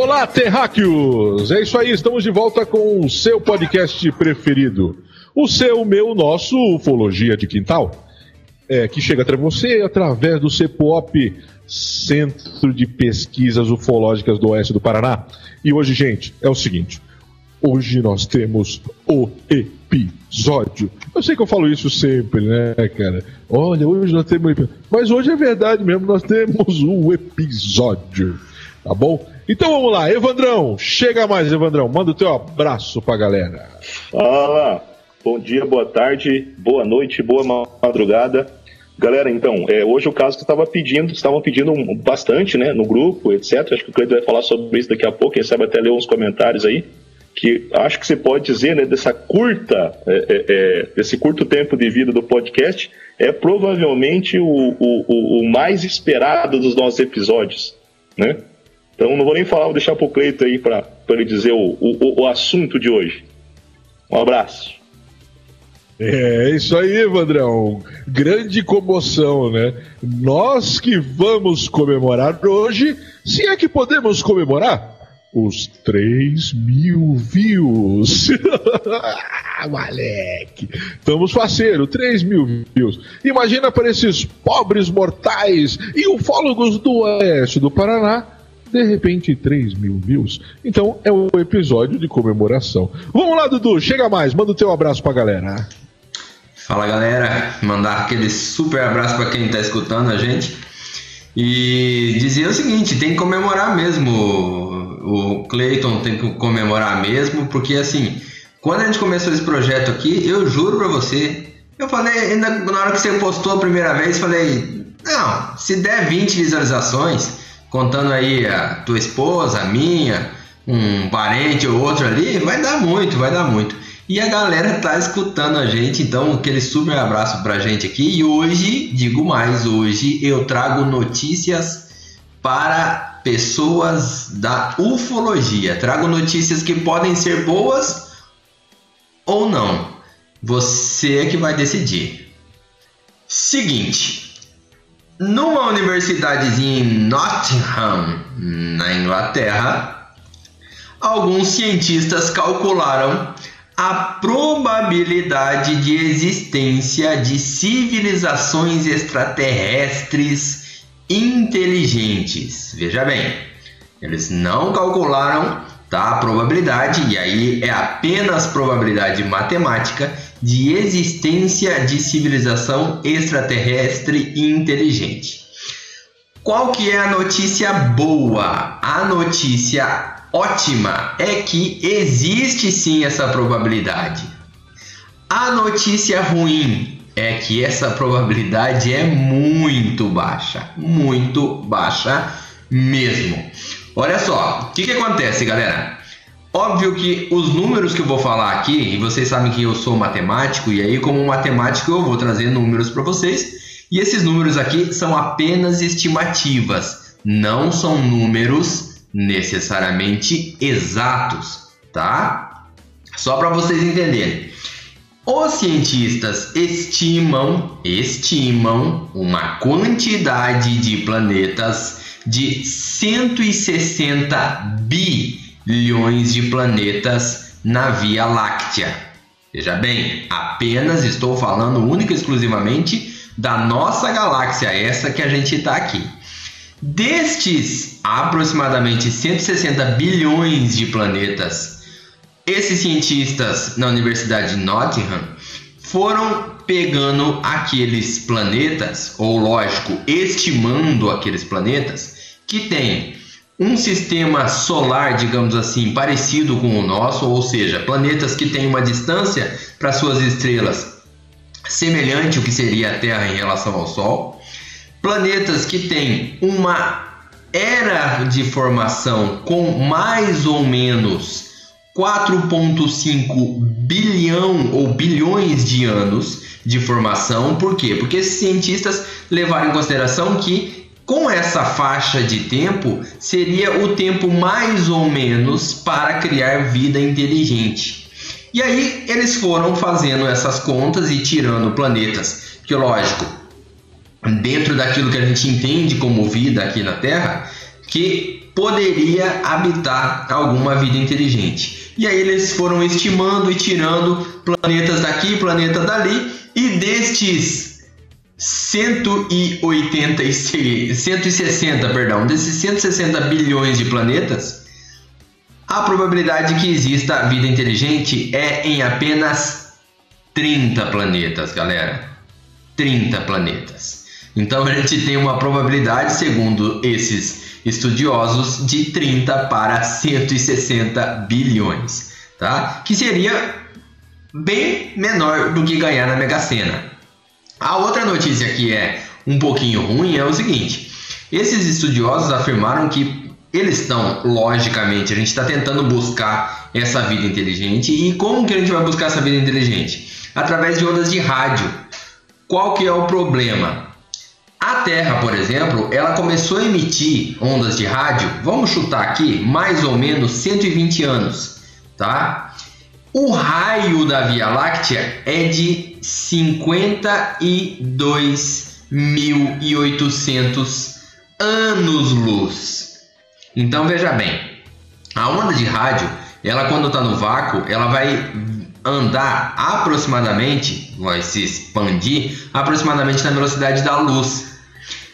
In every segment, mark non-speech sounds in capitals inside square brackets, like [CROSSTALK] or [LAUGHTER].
Olá, terráqueos! É isso aí, estamos de volta com o seu podcast preferido. O seu, meu, nosso Ufologia de Quintal. É, que chega até você através do CEPOP, Centro de Pesquisas Ufológicas do Oeste do Paraná. E hoje, gente, é o seguinte. Hoje nós temos o episódio. Eu sei que eu falo isso sempre, né, cara? Olha, hoje nós temos. Mas hoje é verdade mesmo, nós temos o episódio. Tá bom? Então vamos lá, Evandrão, chega mais, Evandrão, manda o teu abraço pra galera. Fala, bom dia, boa tarde, boa noite, boa madrugada. Galera, então, é, hoje o caso que estava pedindo, estavam pedindo bastante, né, no grupo, etc. Acho que o Cleiton vai falar sobre isso daqui a pouco, quem sabe até ler uns comentários aí. Que acho que você pode dizer, né, dessa curta, é, é, é desse curto tempo de vida do podcast, é provavelmente o, o, o mais esperado dos nossos episódios, né? Então não vou nem falar, vou deixar para o Cleito aí para ele dizer o, o, o assunto de hoje. Um abraço. É isso aí, Vandrão. Grande comoção, né? Nós que vamos comemorar hoje, se é que podemos comemorar, os 3 mil views. [LAUGHS] Moleque, estamos faceiro, 3 mil views. Imagina para esses pobres mortais e ufólogos do oeste do Paraná de repente 3 mil views. Então é o episódio de comemoração. Vamos lá, Dudu, chega mais, manda o teu abraço pra galera. Fala galera, mandar aquele super abraço para quem tá escutando a gente. E dizer o seguinte, tem que comemorar mesmo. O Clayton tem que comemorar mesmo, porque assim, quando a gente começou esse projeto aqui, eu juro pra você, eu falei, na hora que você postou a primeira vez, falei, não, se der 20 visualizações, contando aí a tua esposa, a minha, um parente ou outro ali, vai dar muito, vai dar muito. E a galera tá escutando a gente, então aquele super abraço pra gente aqui. E hoje, digo mais, hoje eu trago notícias para pessoas da ufologia. Trago notícias que podem ser boas ou não. Você é que vai decidir. Seguinte, numa universidadezinha em Nottingham, na Inglaterra, alguns cientistas calcularam a probabilidade de existência de civilizações extraterrestres inteligentes. Veja bem, eles não calcularam tá, a probabilidade, e aí é apenas probabilidade matemática de existência de civilização extraterrestre inteligente. Qual que é a notícia boa? A notícia ótima é que existe sim essa probabilidade. A notícia ruim é que essa probabilidade é muito baixa, muito baixa mesmo. Olha só, o que, que acontece, galera? Óbvio que os números que eu vou falar aqui, e vocês sabem que eu sou matemático, e aí, como matemático, eu vou trazer números para vocês. E esses números aqui são apenas estimativas, não são números necessariamente exatos, tá? Só para vocês entenderem. Os cientistas estimam, estimam uma quantidade de planetas de 160 bi bilhões de planetas na Via Láctea. Veja bem, apenas estou falando única e exclusivamente da nossa galáxia, essa que a gente está aqui. Destes aproximadamente 160 bilhões de planetas, esses cientistas na Universidade de Nottingham foram pegando aqueles planetas, ou lógico, estimando aqueles planetas que têm um sistema solar, digamos assim, parecido com o nosso, ou seja, planetas que têm uma distância para suas estrelas semelhante ao que seria a Terra em relação ao Sol, planetas que têm uma era de formação com mais ou menos 4,5 bilhão ou bilhões de anos de formação. Por quê? Porque esses cientistas levaram em consideração que com essa faixa de tempo, seria o tempo mais ou menos para criar vida inteligente. E aí eles foram fazendo essas contas e tirando planetas, que lógico, dentro daquilo que a gente entende como vida aqui na Terra, que poderia habitar alguma vida inteligente. E aí eles foram estimando e tirando planetas daqui, planeta dali, e destes 186, 160, perdão, desses 160 bilhões de planetas, a probabilidade que exista vida inteligente é em apenas 30 planetas, galera. 30 planetas. Então a gente tem uma probabilidade, segundo esses estudiosos, de 30 para 160 bilhões, tá? Que seria bem menor do que ganhar na Mega Sena. A outra notícia que é um pouquinho ruim é o seguinte: esses estudiosos afirmaram que eles estão, logicamente, a gente está tentando buscar essa vida inteligente. E como que a gente vai buscar essa vida inteligente? Através de ondas de rádio. Qual que é o problema? A Terra, por exemplo, ela começou a emitir ondas de rádio, vamos chutar aqui, mais ou menos 120 anos, tá? O raio da Via Láctea é de 52.800 anos-luz. Então veja bem, a onda de rádio, ela quando está no vácuo, ela vai andar aproximadamente, vai se expandir aproximadamente na velocidade da luz.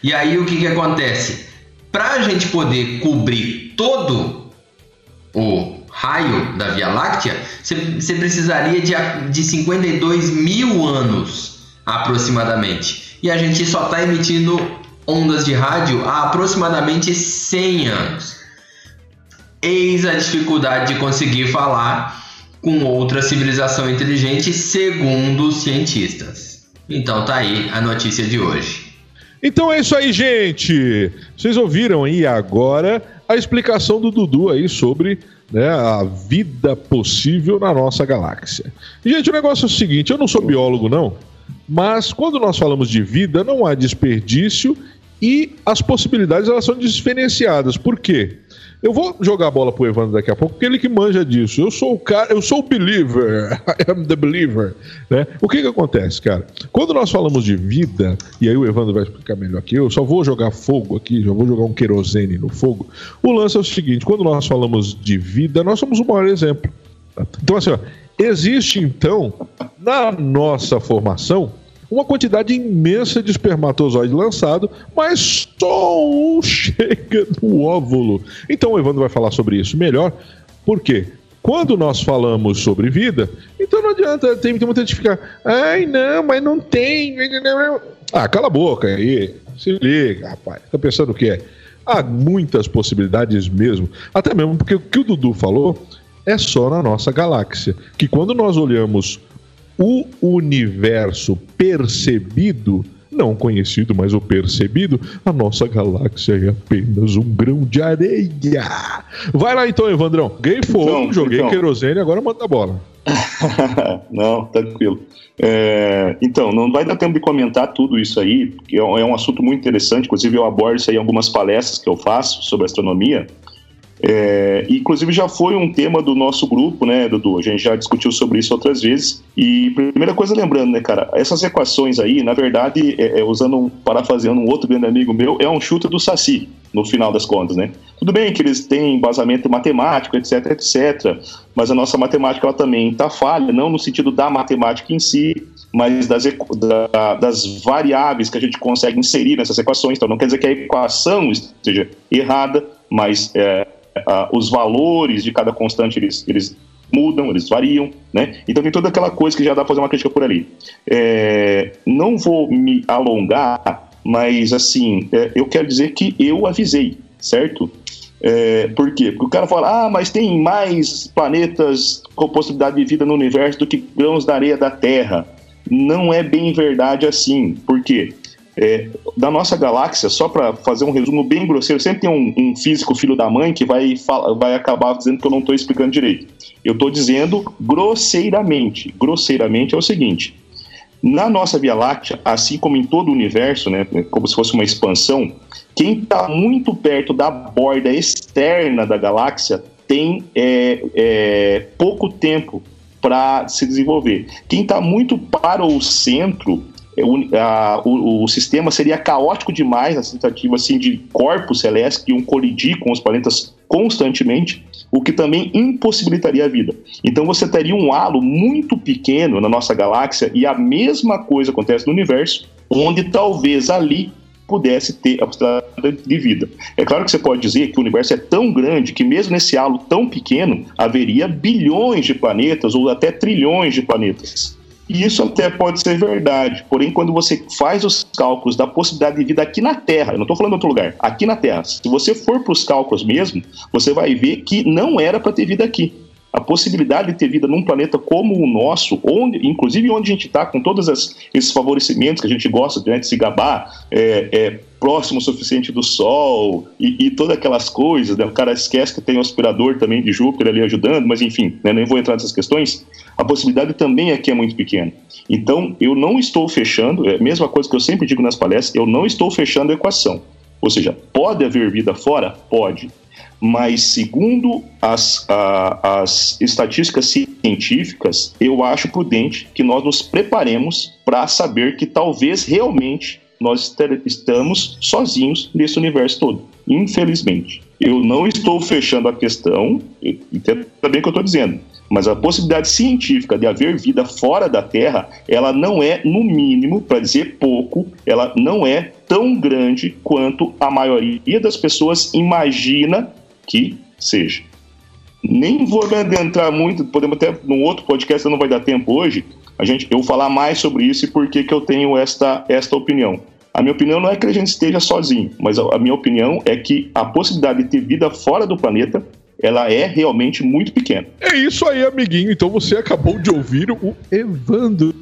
E aí o que, que acontece? Para a gente poder cobrir todo o raio da Via Láctea, você precisaria de, de 52 mil anos aproximadamente. E a gente só está emitindo ondas de rádio há aproximadamente 100 anos. Eis a dificuldade de conseguir falar com outra civilização inteligente, segundo os cientistas. Então tá aí a notícia de hoje. Então é isso aí, gente. Vocês ouviram aí agora a explicação do Dudu aí sobre né, a vida possível na nossa galáxia. Gente, o negócio é o seguinte: eu não sou biólogo, não, mas quando nós falamos de vida, não há desperdício e as possibilidades elas são diferenciadas. Por quê? Eu vou jogar a bola pro Evandro daqui a pouco, porque ele que manja disso. Eu sou o cara, eu sou o believer. [LAUGHS] I am the believer. Né? O que que acontece, cara? Quando nós falamos de vida, e aí o Evandro vai explicar melhor que eu, só vou jogar fogo aqui, já vou jogar um querosene no fogo. O lance é o seguinte: quando nós falamos de vida, nós somos o maior exemplo. Então, assim, ó, existe então, na nossa formação, uma quantidade imensa de espermatozoide lançado, mas só um [LAUGHS] chega no óvulo. Então o Evandro vai falar sobre isso melhor. Por quê? Quando nós falamos sobre vida, então não adianta, tem, tem muita gente ficar, ai não, mas não tem. Ah, cala a boca aí, se liga, rapaz. Tá pensando o que é? Há muitas possibilidades mesmo. Até mesmo porque o que o Dudu falou é só na nossa galáxia. Que quando nós olhamos o universo percebido, não conhecido, mas o percebido, a nossa galáxia é apenas um grão de areia. Vai lá então, Evandrão. Ganhei fogo, então, joguei então. querosene, agora manda a bola. [LAUGHS] não, tranquilo. É, então, não vai dar tempo de comentar tudo isso aí, porque é um é assunto muito interessante. Inclusive, eu abordo isso aí em algumas palestras que eu faço sobre astronomia. É, inclusive já foi um tema do nosso grupo, né, Dudu? A gente já discutiu sobre isso outras vezes. E primeira coisa, lembrando, né, cara, essas equações aí, na verdade, é, é, usando um, um outro grande amigo meu, é um chute do Saci, no final das contas, né? Tudo bem que eles têm embasamento matemático, etc, etc, mas a nossa matemática ela também está falha, não no sentido da matemática em si, mas das, da, das variáveis que a gente consegue inserir nessas equações. Então, não quer dizer que a equação esteja errada, mas é, uh, os valores de cada constante eles, eles mudam, eles variam, né? Então tem toda aquela coisa que já dá para fazer uma crítica por ali. É, não vou me alongar, mas assim, é, eu quero dizer que eu avisei, certo? É, por quê? Porque o cara fala, ah, mas tem mais planetas com possibilidade de vida no universo do que grãos da areia da Terra. Não é bem verdade assim. Por quê? É, da nossa galáxia, só para fazer um resumo bem grosseiro, sempre tem um, um, físico filho da mãe que vai, vai acabar dizendo que eu não estou explicando direito. Eu estou dizendo grosseiramente. Grosseiramente é o seguinte: na nossa Via Láctea, assim como em todo o universo, né, como se fosse uma expansão, quem está muito perto da borda externa da galáxia tem é, é, pouco tempo para se desenvolver. Quem está muito para o centro a, o, o, sistema seria caótico demais na tentativa assim, de corpos celestes que iam colidir com os planetas constantemente, o que também impossibilitaria a vida. Então você teria um halo muito pequeno na nossa galáxia e a mesma coisa acontece no universo, onde talvez ali pudesse ter a possibilidade de vida. É claro que você pode dizer que o universo é tão grande que mesmo nesse halo tão pequeno haveria bilhões de planetas ou até trilhões de planetas. E isso até pode ser verdade, porém, quando você faz os cálculos da possibilidade de vida aqui na Terra, eu não estou falando em outro lugar, aqui na Terra, se você for para os cálculos mesmo, você vai ver que não era para ter vida aqui. A possibilidade de ter vida num planeta como o nosso, onde, inclusive onde a gente está, com todos esses favorecimentos que a gente gosta né, de se gabar, é, é, próximo o suficiente do Sol e, e todas aquelas coisas, né? o cara esquece que tem um aspirador também de Júpiter ali ajudando, mas enfim, né, nem vou entrar nessas questões, a possibilidade também aqui é muito pequena. Então, eu não estou fechando, é a mesma coisa que eu sempre digo nas palestras, eu não estou fechando a equação. Ou seja, pode haver vida fora? Pode mas segundo as, a, as estatísticas científicas, eu acho prudente que nós nos preparemos para saber que talvez realmente nós estamos sozinhos nesse universo todo. Infelizmente. Eu não estou fechando a questão, entenda bem o que eu estou dizendo, mas a possibilidade científica de haver vida fora da Terra, ela não é, no mínimo, para dizer pouco, ela não é tão grande quanto a maioria das pessoas imagina que seja. Nem vou adentrar muito, podemos até num outro podcast, não vai dar tempo hoje, a gente, eu falar mais sobre isso e por que, que eu tenho esta, esta opinião. A minha opinião não é que a gente esteja sozinho, mas a, a minha opinião é que a possibilidade de ter vida fora do planeta ela é realmente muito pequena. É isso aí, amiguinho. Então você acabou de ouvir o Evandro.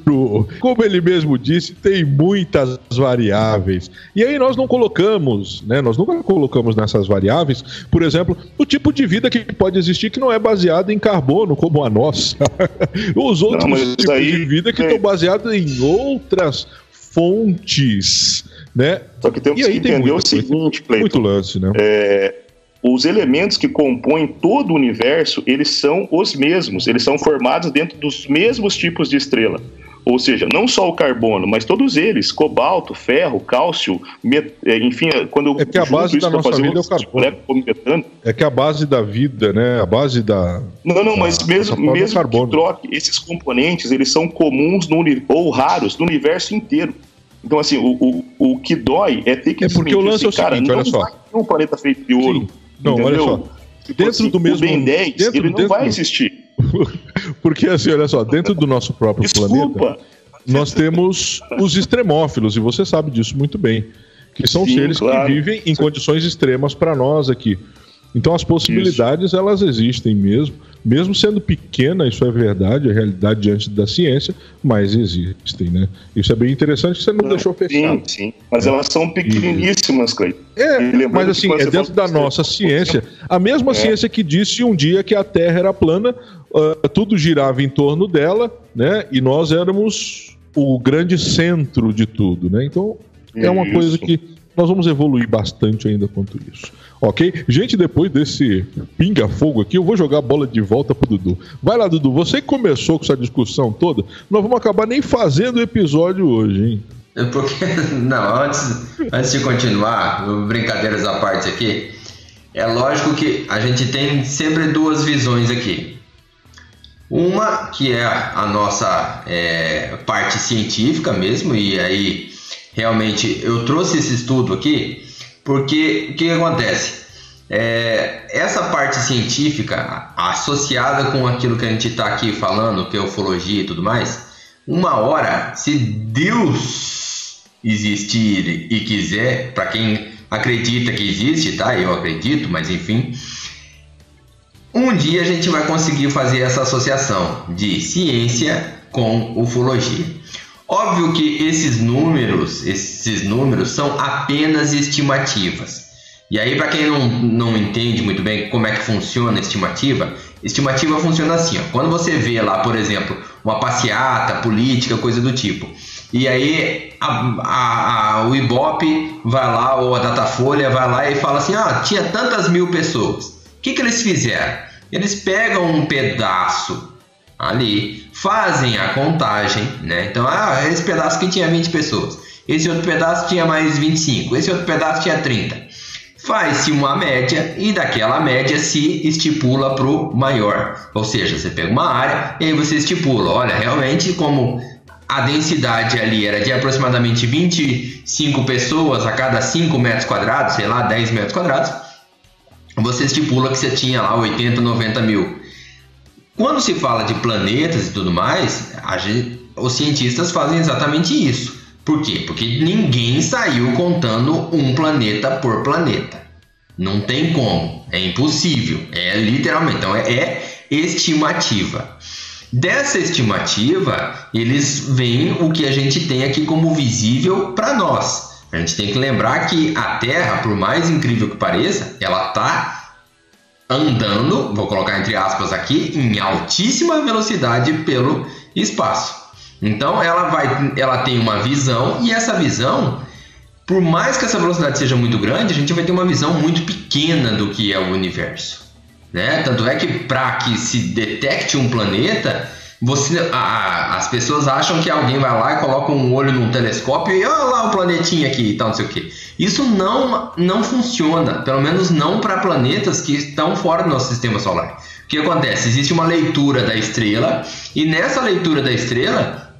Como ele mesmo disse, tem muitas variáveis. E aí nós não colocamos, né? Nós nunca colocamos nessas variáveis, por exemplo, o tipo de vida que pode existir que não é baseado em carbono, como a nossa. [LAUGHS] Os outros não, tipos aí, de vida que é... estão baseados em outras fontes, né? Só que temos que entender o seguinte, Cleiton. Muito lance, né? É, os elementos que compõem todo o universo, eles são os mesmos, eles são formados dentro dos mesmos tipos de estrela. Ou seja, não só o carbono, mas todos eles, cobalto, ferro, cálcio, met... É, enfim, quando é que a base da nossa vida é o carbono. É que a base da vida, né, a base da Não, não, mas mesmo, mesmo que troque esses componentes, eles são comuns no, ou raros no universo inteiro. Então, assim, o, o, o que dói é ter que É porque o lance assim, é o seguinte, cara, olha só. um planeta feito de ouro. Sim não, Entendeu? olha só. Dentro assim, do mesmo. O Ben 10, dentro, ele não dentro, vai existir. [LAUGHS] Porque assim, olha só, dentro do nosso próprio Desculpa. planeta, nós temos os extremófilos, e você sabe disso muito bem. Que são Sim, seres claro. que vivem em condições extremas para nós aqui. Então as possibilidades isso. elas existem mesmo, mesmo sendo pequena, isso é verdade, é realidade diante da ciência, mas existem, né? Isso é bem interessante, você não, deixou fechado. Sim, sim, mas é. elas são pequeniníssimas, Cleiton. É, mas assim, é dentro da nossa ciência, a mesma é. ciência que disse um dia que a Terra era plana, uh, tudo girava em torno dela, né? E nós éramos o grande centro de tudo, né? Então é uma isso. coisa que nós vamos evoluir bastante ainda quanto isso. Ok? Gente, depois desse pinga-fogo aqui, eu vou jogar a bola de volta pro Dudu. Vai lá, Dudu. Você começou com essa discussão toda, nós vamos acabar nem fazendo o episódio hoje, hein? É porque, [LAUGHS] não, antes, antes de continuar, brincadeiras à parte aqui, é lógico que a gente tem sempre duas visões aqui. Uma que é a nossa é, parte científica mesmo, e aí realmente eu trouxe esse estudo aqui porque o que, acontece? É, essa parte científica associada com aquilo que a gente está aqui falando, que é ufologia e tudo mais, uma hora, se Deus existir e quiser, para quem acredita que existe, tá? Eu acredito, mas enfim, um dia a gente vai conseguir fazer essa associação de ciência com ufologia. Óbvio que esses números, esses números são apenas estimativas. E aí, para quem não, não entende muito bem como é que funciona a estimativa, estimativa funciona assim: ó. quando você vê lá, por exemplo, uma passeata política, coisa do tipo, e aí a, a, a, o Ibope vai lá, ou a Datafolha vai lá e fala assim: ah, tinha tantas mil pessoas. O que, que eles fizeram? Eles pegam um pedaço ali, fazem a contagem, né? Então, ah, esse pedaço aqui tinha 20 pessoas, esse outro pedaço tinha mais 25, esse outro pedaço tinha 30. Faz-se uma média e daquela média se estipula para o maior. Ou seja, você pega uma área e aí você estipula, olha, realmente como a densidade ali era de aproximadamente 25 pessoas a cada 5 metros quadrados, sei lá, 10 metros quadrados, você estipula que você tinha lá 80, 90 mil. Quando se fala de planetas e tudo mais, gente, os cientistas fazem exatamente isso. Por quê? Porque ninguém saiu contando um planeta por planeta. Não tem como, é impossível, é literalmente, então é, é estimativa. Dessa estimativa, eles veem o que a gente tem aqui como visível para nós. A gente tem que lembrar que a Terra, por mais incrível que pareça, ela está andando, vou colocar entre aspas aqui, em altíssima velocidade pelo espaço. Então ela vai, ela tem uma visão e essa visão, por mais que essa velocidade seja muito grande, a gente vai ter uma visão muito pequena do que é o universo. Né? Tanto é que para que se detecte um planeta, você, a, as pessoas acham que alguém vai lá e coloca um olho num telescópio e olha lá o planetinha aqui e tal, não sei o que. Isso não, não funciona, pelo menos não para planetas que estão fora do nosso sistema solar. O que acontece? Existe uma leitura da estrela e nessa leitura da estrela,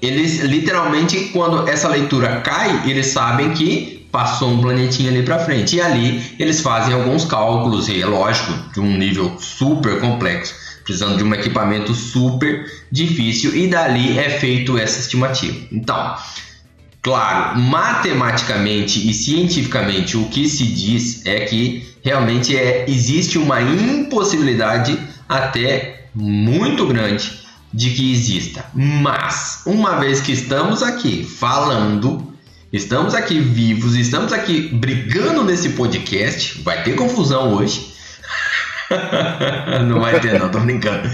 eles literalmente, quando essa leitura cai, eles sabem que passou um planetinha ali para frente. E ali eles fazem alguns cálculos, e é lógico, de um nível super complexo, precisando de um equipamento super difícil, e dali é feito essa estimativa. Então, claro, matematicamente e cientificamente o que se diz é que realmente é, existe uma impossibilidade até muito grande de que exista. Mas, uma vez que estamos aqui falando Estamos aqui vivos, estamos aqui brigando nesse podcast. Vai ter confusão hoje. Não vai ter, não, tô brincando.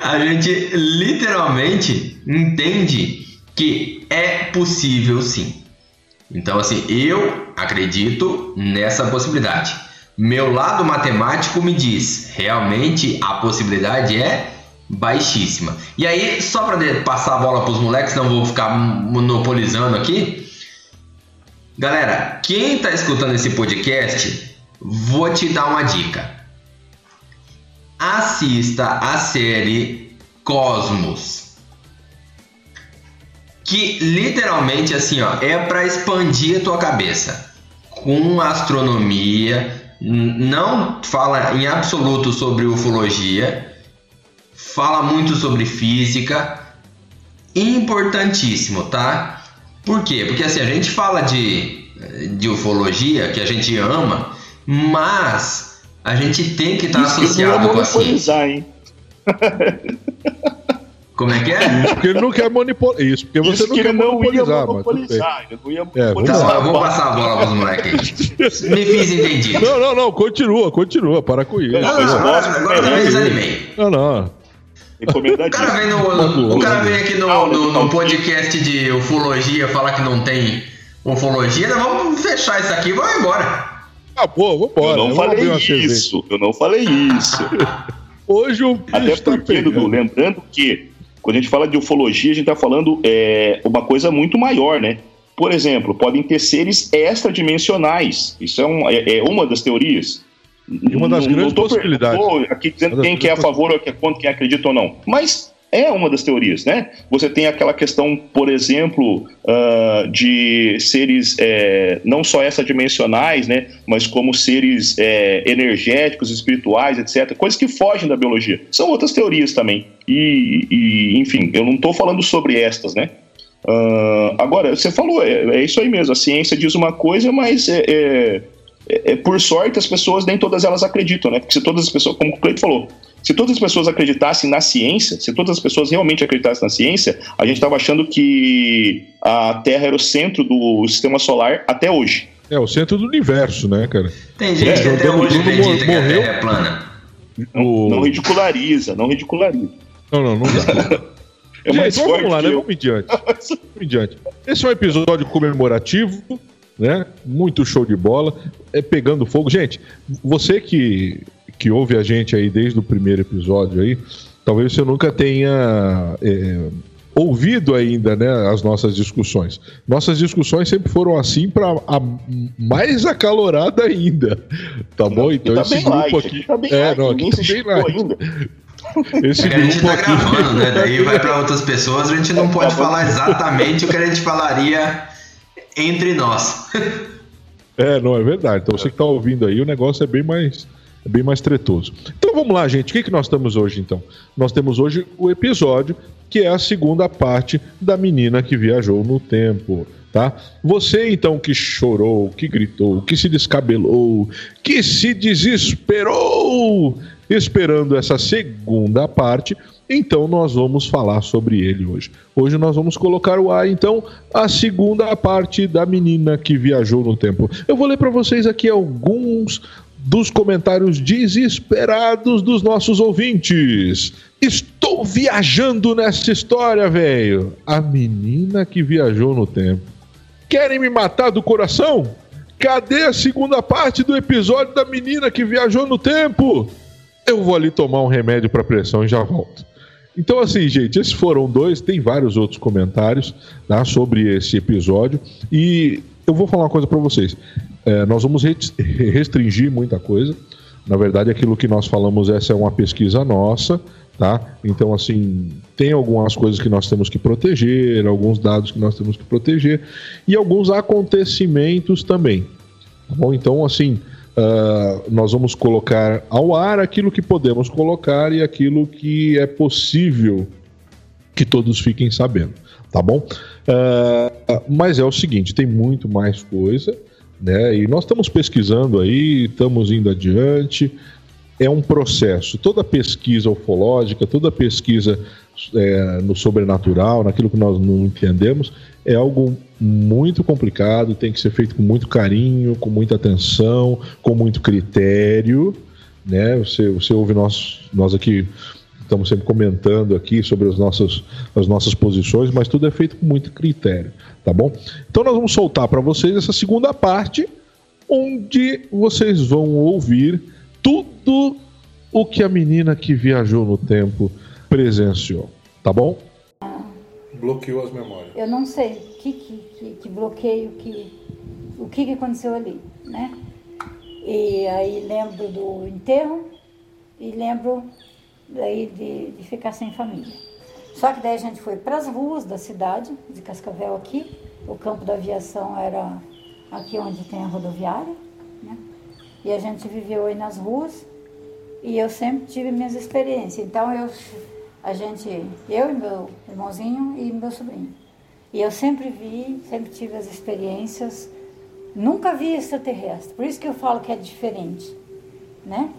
A gente literalmente entende que é possível sim. Então, assim, eu acredito nessa possibilidade. Meu lado matemático me diz, realmente a possibilidade é baixíssima. E aí, só para passar a bola para os moleques, não vou ficar monopolizando aqui. Galera, quem está escutando esse podcast, vou te dar uma dica. Assista a série Cosmos. Que literalmente assim, ó, é para expandir a tua cabeça com astronomia, não fala em absoluto sobre ufologia, fala muito sobre física, importantíssimo, tá? Por quê? Porque assim, a gente fala de, de ufologia, que a gente ama, mas a gente tem que estar tá associado com a ciência. Hein? Como é que é? Isso porque ele não quer monopolizar. Isso porque você Isso não quer não monopolizar. monopolizar. Mas não ia é, monopolizar. eu vou passar a bola para os moleques. Me fiz entendido. Não, não, não. Continua, continua. Para com isso. Não, não, agora, agora também desanimei. Não, não. O cara vem, no, o cara vem aqui no, no, no podcast de ufologia falar que não tem ufologia, nós vamos fechar isso aqui e vamos embora. Acabou, vambora. Eu não falei isso, eu não falei isso. [LAUGHS] Hoje o Até tá porque, Dudu, lembrando que quando a gente fala de ufologia, a gente está falando é, uma coisa muito maior, né? Por exemplo, podem ter seres extradimensionais. Isso é, um, é, é uma das teorias. Uma das não, grandes não possibilidades. aqui dizendo quem que é a favor ou quem, quem acredita ou não. Mas é uma das teorias, né? Você tem aquela questão, por exemplo, uh, de seres é, não só essa-dimensionais, né? Mas como seres é, energéticos, espirituais, etc. Coisas que fogem da biologia. São outras teorias também. E, e enfim, eu não estou falando sobre estas, né? Uh, agora, você falou, é, é, isso aí mesmo. A ciência diz uma coisa, mas é, é é, por sorte, as pessoas, nem todas elas acreditam, né? Porque se todas as pessoas, como o Cleito falou, se todas as pessoas acreditassem na ciência, se todas as pessoas realmente acreditassem na ciência, a gente estava achando que a Terra era o centro do sistema solar até hoje. É, o centro do universo, né, cara? Tem gente é, que até hoje acredita que a Terra é plana. Não, não ridiculariza, não ridiculariza. Não, não, não dá. [LAUGHS] é mais gente, vamos lá, né? Vamos em diante. vamos em diante. Esse é um episódio comemorativo né? Muito show de bola. É pegando fogo. Gente, você que, que ouve a gente aí desde o primeiro episódio aí, talvez você nunca tenha é, ouvido ainda né, as nossas discussões. Nossas discussões sempre foram assim para mais acalorada ainda. Tá bom? Então tá esse grupo light, aqui. Tá bem é, light, não, aqui tá bem light. Ainda. Esse é que a gente tá aqui... gravando, né? Daí vai para outras pessoas, a gente não pode tá falar exatamente o que a gente falaria entre nós. É, não, é verdade. Então você que está ouvindo aí, o negócio é bem mais, é bem mais tretoso. Então vamos lá, gente. O que, que nós temos hoje, então? Nós temos hoje o episódio que é a segunda parte da menina que viajou no tempo. Tá? Você então que chorou, que gritou, que se descabelou, que se desesperou esperando essa segunda parte, então nós vamos falar sobre ele hoje. Hoje nós vamos colocar o ar então a segunda parte da menina que viajou no tempo. Eu vou ler para vocês aqui alguns dos comentários desesperados dos nossos ouvintes. Estou viajando nessa história, velho. A menina que viajou no tempo. Querem me matar do coração? Cadê a segunda parte do episódio da menina que viajou no tempo? Eu vou ali tomar um remédio para pressão e já volto. Então, assim, gente, esses foram dois. Tem vários outros comentários tá, sobre esse episódio. E eu vou falar uma coisa para vocês. É, nós vamos restringir muita coisa. Na verdade, aquilo que nós falamos, essa é uma pesquisa nossa, tá? Então, assim, tem algumas coisas que nós temos que proteger, alguns dados que nós temos que proteger e alguns acontecimentos também. Tá bom? Então, assim, uh, nós vamos colocar ao ar aquilo que podemos colocar e aquilo que é possível que todos fiquem sabendo, tá bom? Uh, mas é o seguinte, tem muito mais coisa, né? E nós estamos pesquisando aí, estamos indo adiante. É um processo. Toda pesquisa ufológica, toda pesquisa é, no sobrenatural, naquilo que nós não entendemos, é algo muito complicado, tem que ser feito com muito carinho, com muita atenção, com muito critério. Né? Você, você ouve nós, nós aqui estamos sempre comentando aqui sobre as nossas, as nossas posições, mas tudo é feito com muito critério, tá bom? Então nós vamos soltar para vocês essa segunda parte, onde vocês vão ouvir tudo o que a menina que viajou no tempo presenciou, tá bom? Bloqueou as memórias. Eu não sei que, que, que, que bloqueio, que, o que, que aconteceu ali, né? E aí lembro do enterro e lembro daí de, de ficar sem família. Só que daí a gente foi para as ruas da cidade, de Cascavel aqui, o campo da aviação era aqui onde tem a rodoviária, né? E a gente viveu aí nas ruas e eu sempre tive minhas experiências. Então eu, a gente, eu e meu irmãozinho e meu sobrinho. E eu sempre vi, sempre tive as experiências, nunca vi extraterrestre. Por isso que eu falo que é diferente, né?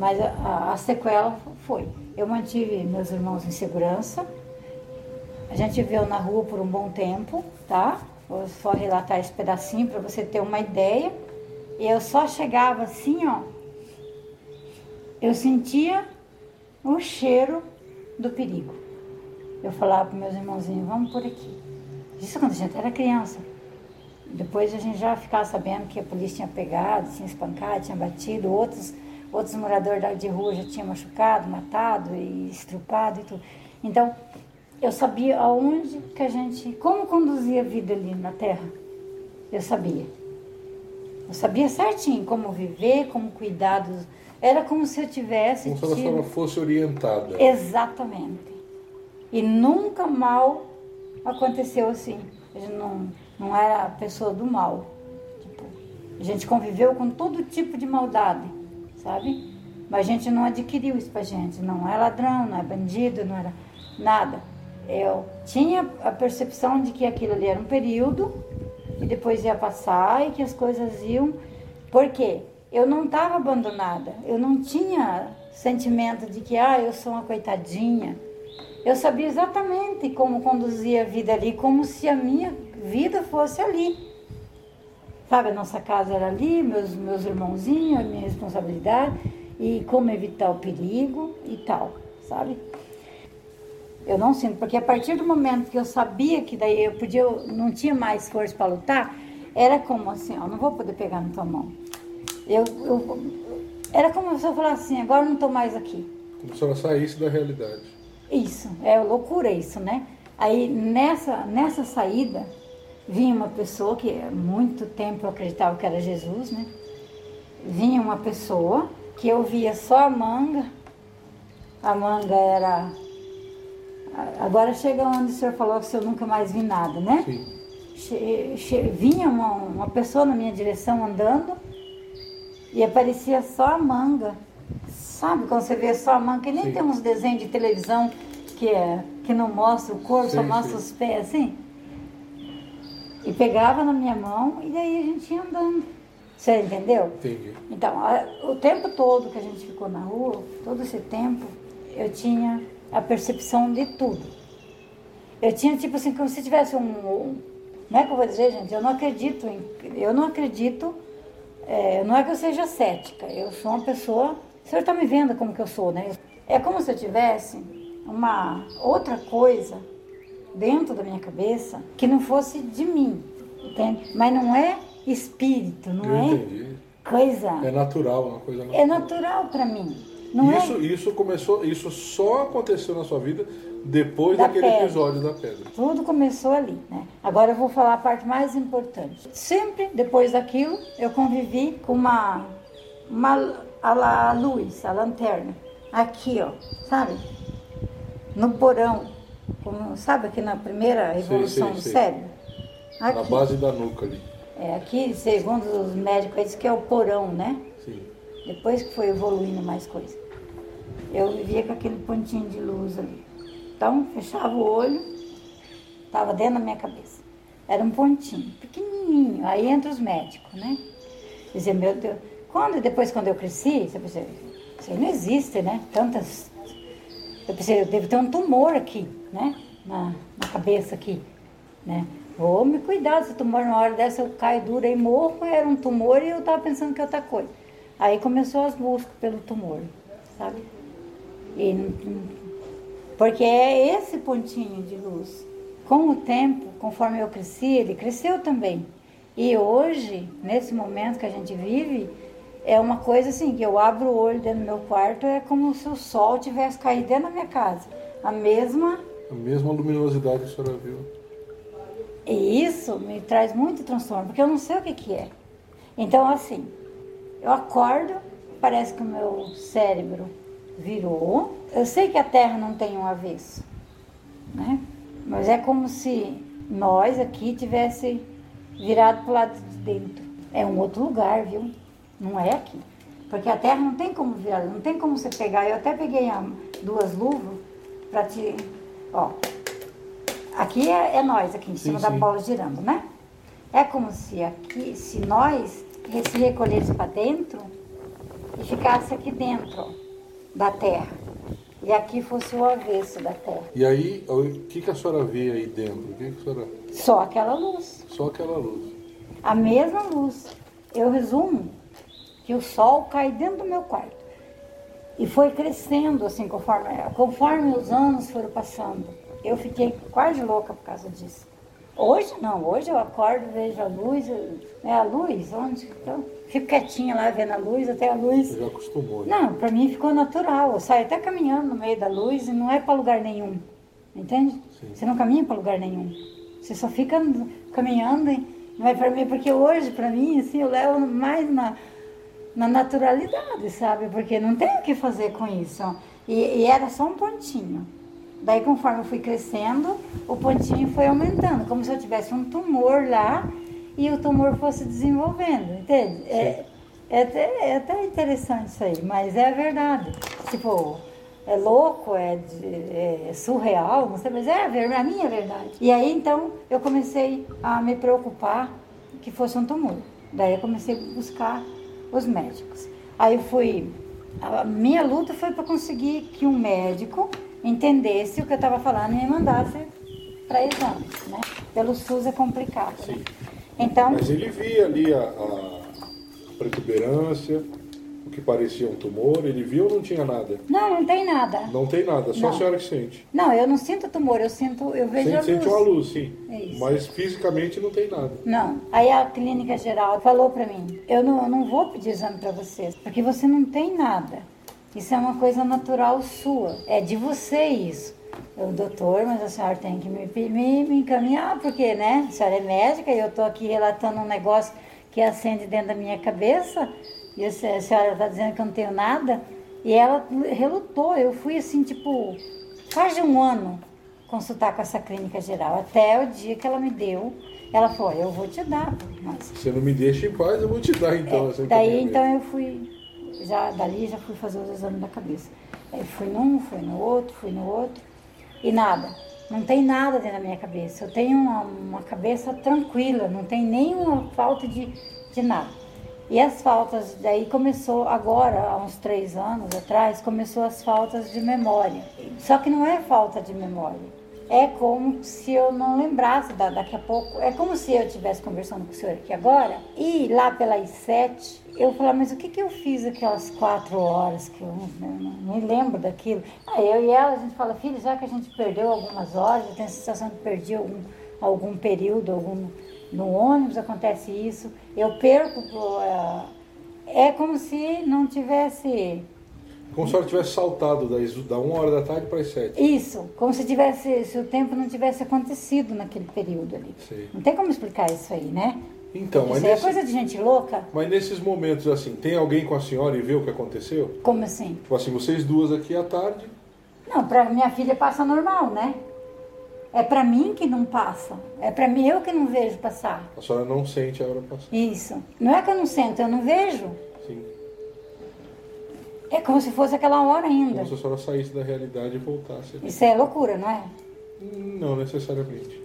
Mas a, a, sequela foi. Eu mantive meus irmãos em segurança. A gente viveu na rua por um bom tempo, tá? Vou só relatar esse pedacinho para você ter uma ideia. E eu só chegava assim, ó. Eu sentia o cheiro do perigo. Eu falava para meus irmãozinhos, vamos por aqui. Isso quando a gente era criança. Depois a gente já ficava sabendo que a polícia tinha pegado, tinha espancado, tinha batido, outros outros moradores de rua já tinham machucado, matado e estrupado e tudo. Então, eu sabia aonde que a gente, como conduzia a vida ali na Terra. Eu sabia. Eu sabia certinho como viver, como cuidar dos... Era como se eu tivesse... Como se ela fosse orientada. Exatamente. E nunca mal aconteceu assim. A gente não, não era a pessoa do mal. Tipo, a gente conviveu com todo tipo de maldade sabe? Mas a gente não adquiriu isso pra gente. Não é ladrão, não é bandido, não era nada. Eu tinha a percepção de que aquilo ali era um período e depois ia passar e que as coisas iam. Por quê? Eu não estava abandonada. Eu não tinha sentimento de que, ah, eu sou uma coitadinha. Eu sabia exatamente como conduzir a vida ali, como se a minha vida fosse ali. Sabe, a nossa casa era ali, meus, meus irmãozinhos, a minha responsabilidade, e como evitar o perigo e tal, sabe? Eu não sinto, porque a partir do momento que eu sabia que daí eu podia, eu não tinha mais força para lutar, era como assim, ó, não vou poder pegar na tua mão. Eu, eu, Era como se eu falasse assim, agora eu não estou mais aqui. Como se ela saísse da realidade. Isso, é loucura isso, né? Aí nessa, nessa saída, vinha uma pessoa que há muito tempo eu acreditava que era Jesus, né? Vinha uma pessoa que eu via só a manga, a manga era. Agora chega onde o senhor falou que eu nunca mais vi nada, né? Sim. Che- che- vinha uma, uma pessoa na minha direção andando e aparecia só a manga. Sabe quando você vê só a manga? Que nem Sim. tem uns desenhos de televisão que, é, que não mostra o corpo, só Sim, mostra sim. os pés, assim. E pegava na minha mão e daí a gente ia andando. Você entendeu? Entendi. Então, o tempo todo que a gente ficou na rua, todo esse tempo, eu tinha a percepção de tudo. Eu tinha, tipo assim, como se tivesse um. um- Não é que eu vou dizer, gente, eu não acredito em. Eu não acredito. é, não é que eu seja cética, eu sou uma pessoa. O senhor está me vendo como que eu sou, né? É como se eu tivesse uma outra coisa dentro da minha cabeça que não fosse de mim, entende? Mas não é espírito, não Eu é entendi. coisa. É natural, uma coisa natural. É natural para mim. Não isso, é isso começou, isso só aconteceu na sua vida depois Da daquele pedra. episódio da pedra. Tudo começou ali, né? Agora eu vou falar a parte mais importante. Sempre depois daquilo, eu convivi com uma, uma a, a luz, a lanterna, aqui, ó, sabe? No porão, como, sabe aqui na primeira evolução sei, do cérebro? Na Aqui, base da nuca ali. é, aqui, segundo os médicos, eles que é o porão, né? Sim. Depois que foi evoluindo mais coisa. Eu vivia com aquele pontinho de luz ali. Então, fechava o olho, estava dentro da minha cabeça. Era um pontinho, pequenininho. Aí entra os médicos, né? Dizer, meu Deus. Quando, depois, quando eu cresci, você pensa, isso aí não existe, né? Tantas. Eu pensei, eu devo ter um tumor aqui, né? Na, na cabeça aqui, né? Vou me cuidar, se tumor na hora dessa eu caio dura e morro, era um tumor e eu tava pensando que é outra coisa. Aí começou as buscas pelo tumor, sabe? E, porque é esse pontinho de luz. Com o tempo, conforme eu cresci, ele cresceu também. E hoje, nesse momento que a gente vive, é uma coisa assim, que eu abro o olho dentro do meu quarto, é como se o sol tivesse caído dentro da minha casa. A mesma A mesma luminosidade que a senhora viu. E isso me traz muito transtorno, porque eu não sei o que, que é. Então, assim, eu acordo, parece que o meu cérebro virou. Eu sei que a Terra não tem um avesso, né? Mas é como se nós aqui tivesse virado para o lado de dentro. É um outro lugar, viu? Não é aqui. Porque a Terra não tem como virar, não tem como você pegar. Eu até peguei duas luvas para te. Ó, Aqui é, é nós, aqui em Sim, cima da sim. bola girando, né? É como se aqui, se nós se recolhesse para dentro e ficasse aqui dentro da terra. E aqui fosse o avesso da terra. E aí, o que, que a senhora vê aí dentro? O que, que a senhora. Só aquela luz. Só aquela luz. A mesma luz. Eu resumo que o sol cai dentro do meu quarto. E foi crescendo assim conforme, conforme os anos foram passando. Eu fiquei quase louca por causa disso. Hoje não, hoje eu acordo, vejo a luz, né, a luz, onde? Então, fico quietinha lá vendo a luz, até a luz. Você já acostumou. né? Não, pra mim ficou natural. Eu saio até caminhando no meio da luz e não é pra lugar nenhum. Entende? Sim. Você não caminha pra lugar nenhum. Você só fica caminhando e vai pra mim. Porque hoje, pra mim, assim, eu levo mais na, na naturalidade, sabe? Porque não tem o que fazer com isso. E, e era só um pontinho. Daí, conforme eu fui crescendo, o pontinho foi aumentando, como se eu tivesse um tumor lá e o tumor fosse desenvolvendo, entende? É, é, até, é até interessante isso aí, mas é a verdade. Tipo, é louco, é, de- é surreal, não sei, mas é a, ver- a minha verdade. E aí, então, eu comecei a me preocupar que fosse um tumor. Daí eu comecei a buscar os médicos. Aí eu fui. A minha luta foi para conseguir que um médico entendesse o que eu estava falando e me mandasse para exames, né? Pelo SUS é complicado. Né? Então, Mas ele via ali a, a protuberância, o que parecia um tumor? Ele viu ou não tinha nada? Não, não tem nada. Não tem nada, só Não. a senhora que sente. Não, eu não sinto tumor, eu sinto, eu vejo a Sente, luz. sente uma luz, sim. É isso. Mas fisicamente não tem nada. Não. Aí a clínica geral falou pra mim: eu não, eu não vou pedir exame pra vocês, porque você não tem nada. Isso é uma coisa natural sua. É de você isso. Eu, doutor, mas a senhora tem que me, me, me encaminhar, porque, né? A senhora é médica e eu tô aqui relatando um negócio que acende dentro da minha cabeça. E a se- a senhora tá dizendo que eu não tenho nada. E ela relutou. Eu fui assim, tipo, quase um ano consultar com essa clínica geral. Até o dia que ela me deu, ela falou, eu vou te dar, mas Você não me deixa em paz, eu vou te dar então. essa É, daí então eu fui, já dali já fui fazer os exames da cabeça. Aí fui num, fui no outro, fui no outro e nada. Não tem nada dentro da minha cabeça. Eu tenho uma, uma cabeça tranquila, não tem nenhuma falta de, de nada. E as faltas, daí começou agora, há uns três anos atrás, começou as faltas de memória. Só que não é falta de memória. É como se eu não lembrasse da, daqui a pouco. É como se eu estivesse conversando com o senhor aqui agora. E lá pelas sete, eu falar, mas o que, que eu fiz aquelas quatro horas que eu não, não me lembro daquilo? Aí eu e ela, a gente fala, filha, já que a gente perdeu algumas horas, eu tenho a sensação que perdi algum, algum período, algum, no ônibus acontece isso, eu perco. eh, é como se não tivesse. Como se a senhora tivesse saltado das, da uma hora da tarde para as sete. Isso, como se tivesse, se o tempo não tivesse acontecido naquele período ali. Sei. Não tem como explicar isso aí, né? Então, mas, isso aí é nesse- coisa de gente louca? mas nesses momentos assim, tem alguém com a senhora e vê o que aconteceu? Como assim? Tipo assim, vocês duas aqui à tarde, Não, pra minha filha passa normal, né? É pra mim que não passa. É pra mim eu que não vejo passar. a senhora não sente a hora passar. Isso. Não é que eu não sento, eu não vejo. Sim. É como se fosse aquela hora ainda. Como se a senhora saísse da realidade e voltasse. Isso é loucura, não é? Não necessariamente.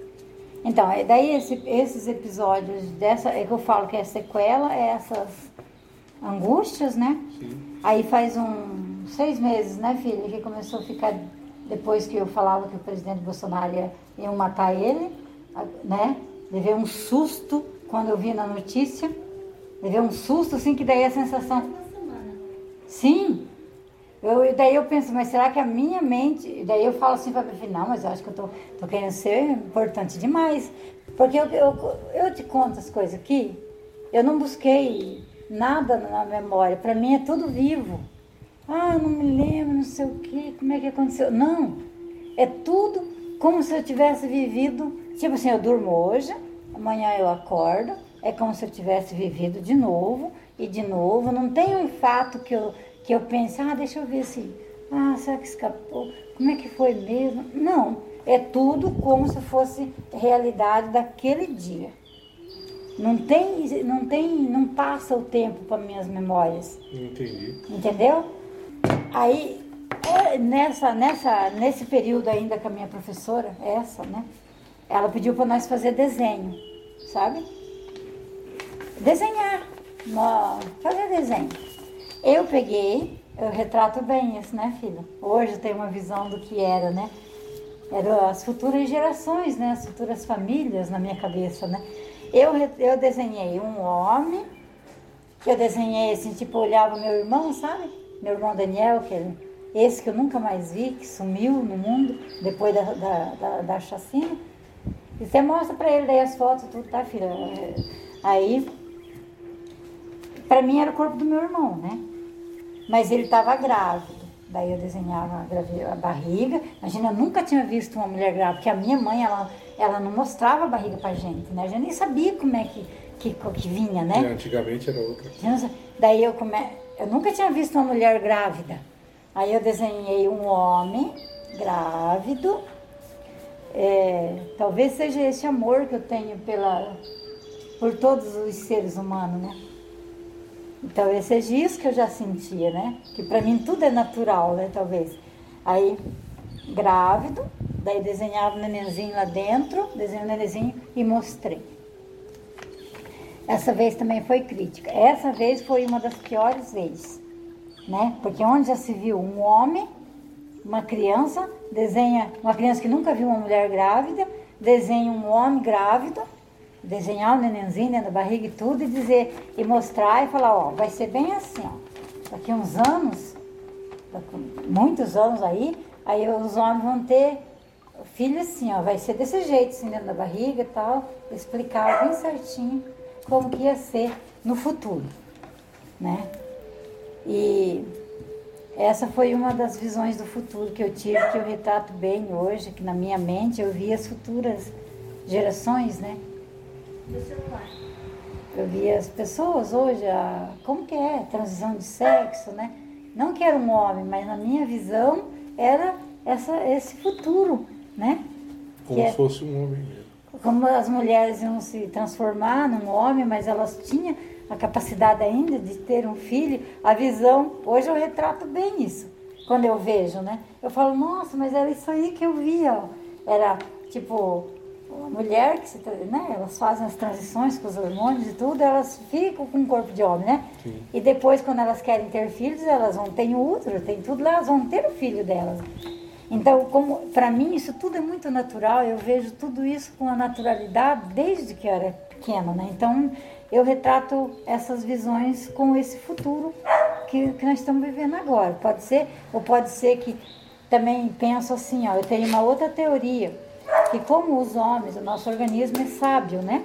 Então, é daí esse- esses episódios dessa, é que eu falo que é sequela, é essas angústias, né? Sim. Aí faz uns seis meses, né, filha, que começou a ficar, depois que eu falava que o presidente Bolsonaro ia, ia matar ele, né? Levei um susto quando eu vi na notícia. Levei um susto, assim, que daí a sensação. Sim. Eu, daí eu penso, mas será que a minha mente. Daí eu falo assim para filha, não, mas eu acho que eu tô, tô querendo ser importante demais. Porque eu, eu, eu te conto as coisas aqui, eu não busquei nada na memória. Para mim é tudo vivo. Ah, não me lembro, não sei o que, como é que aconteceu. Não. É tudo como se eu tivesse vivido. Tipo assim, eu durmo hoje, amanhã eu acordo, é como se eu tivesse vivido de novo e de novo. Não tem um fato que eu, que eu pense, ah, deixa eu ver se. Ah, será que escapou? Como é que foi mesmo? Não. É tudo como se fosse realidade daquele dia. Não tem, não tem, não passa o tempo para minhas memórias. Entendi. Entendeu? Aí, é, nessa, nessa, nesse período ainda com a minha professora, essa, né? Ela pediu para nós fazer desenho, sabe? Desenhar, fazer desenho. Eu peguei, eu retrato bem isso, né, filha? Hoje eu tenho uma visão do que era, né? Eram as futuras gerações, né? As futuras famílias na minha cabeça, né? Eu, eu desenhei um homem, eu desenhei assim, tipo, olhava meu irmão, sabe? Meu irmão Daniel, que ele, esse que eu nunca mais vi, que sumiu no mundo depois da, da, da, da chacina. E você mostra pra ele daí as fotos, tudo, tá, filha? É, Aí, pra mim era o corpo do meu irmão, né? Mas ele tava grávido. Daí eu desenhava a, barriga. Imagina, eu nunca tinha visto uma mulher grávida, porque a minha mãe, ela, ela não mostrava a barriga pra gente, né? A gente nem sabia como é que, que, que vinha, né? E antigamente era outra. Daí eu come... eu nunca tinha visto uma mulher grávida. Aí eu desenhei um homem grávido. É, talvez seja esse amor que eu tenho pela, por todos os seres humanos, né? Talvez seja isso que eu já sentia, né? Que pra mim tudo é natural, né? Talvez. Aí, grávido, daí desenhava o nenenzinho lá dentro, desenhei o nenenzinho e mostrei. Essa vez também foi crítica. Essa vez foi uma das piores vezes, né? Porque onde já se viu um homem, uma criança, desenha uma criança que nunca viu uma mulher grávida, desenha um homem grávido, desenhar o nenenzinho dentro da barriga e tudo, e dizer, e mostrar e falar, ó, vai ser bem assim, ó. daqui uns anos, daqui- muitos anos aí, aí os homens vão ter filho assim, ó, vai ser desse jeito, assim, dentro da barriga e tal, explicar bem certinho como que ia ser no futuro, né? E essa foi uma das visões do futuro que eu tive, que eu retrato bem hoje, que na minha mente eu vi as futuras gerações, né? Eu vi as pessoas hoje, a, como que é, transição de sexo, né? Não que era um homem, mas na minha visão era essa, esse futuro, né? Como Que é- se fosse um homem mesmo. Como as mulheres iam se transformar num homem, mas elas tinham a capacidade ainda de ter um filho, a visão, hoje eu retrato bem isso, quando eu vejo, né? Eu falo, nossa, mas era isso aí que eu via, ó. era tipo, a mulher que se, né, elas fazem as transições com os hormônios e tudo, elas ficam com o corpo de homem, né? E depois, quando elas querem ter filhos, elas vão ter o útero, tem tudo lá, elas vão ter o filho delas. Então, como para mim isso tudo é muito natural, eu vejo tudo isso com a naturalidade desde que eu era pequena, né? Então, eu retrato essas visões com esse futuro que, que nós estamos vivendo agora. Pode ser, ou pode ser que também penso assim, ó, eu tenho uma outra teoria, que como os homens, o nosso organismo é sábio, né?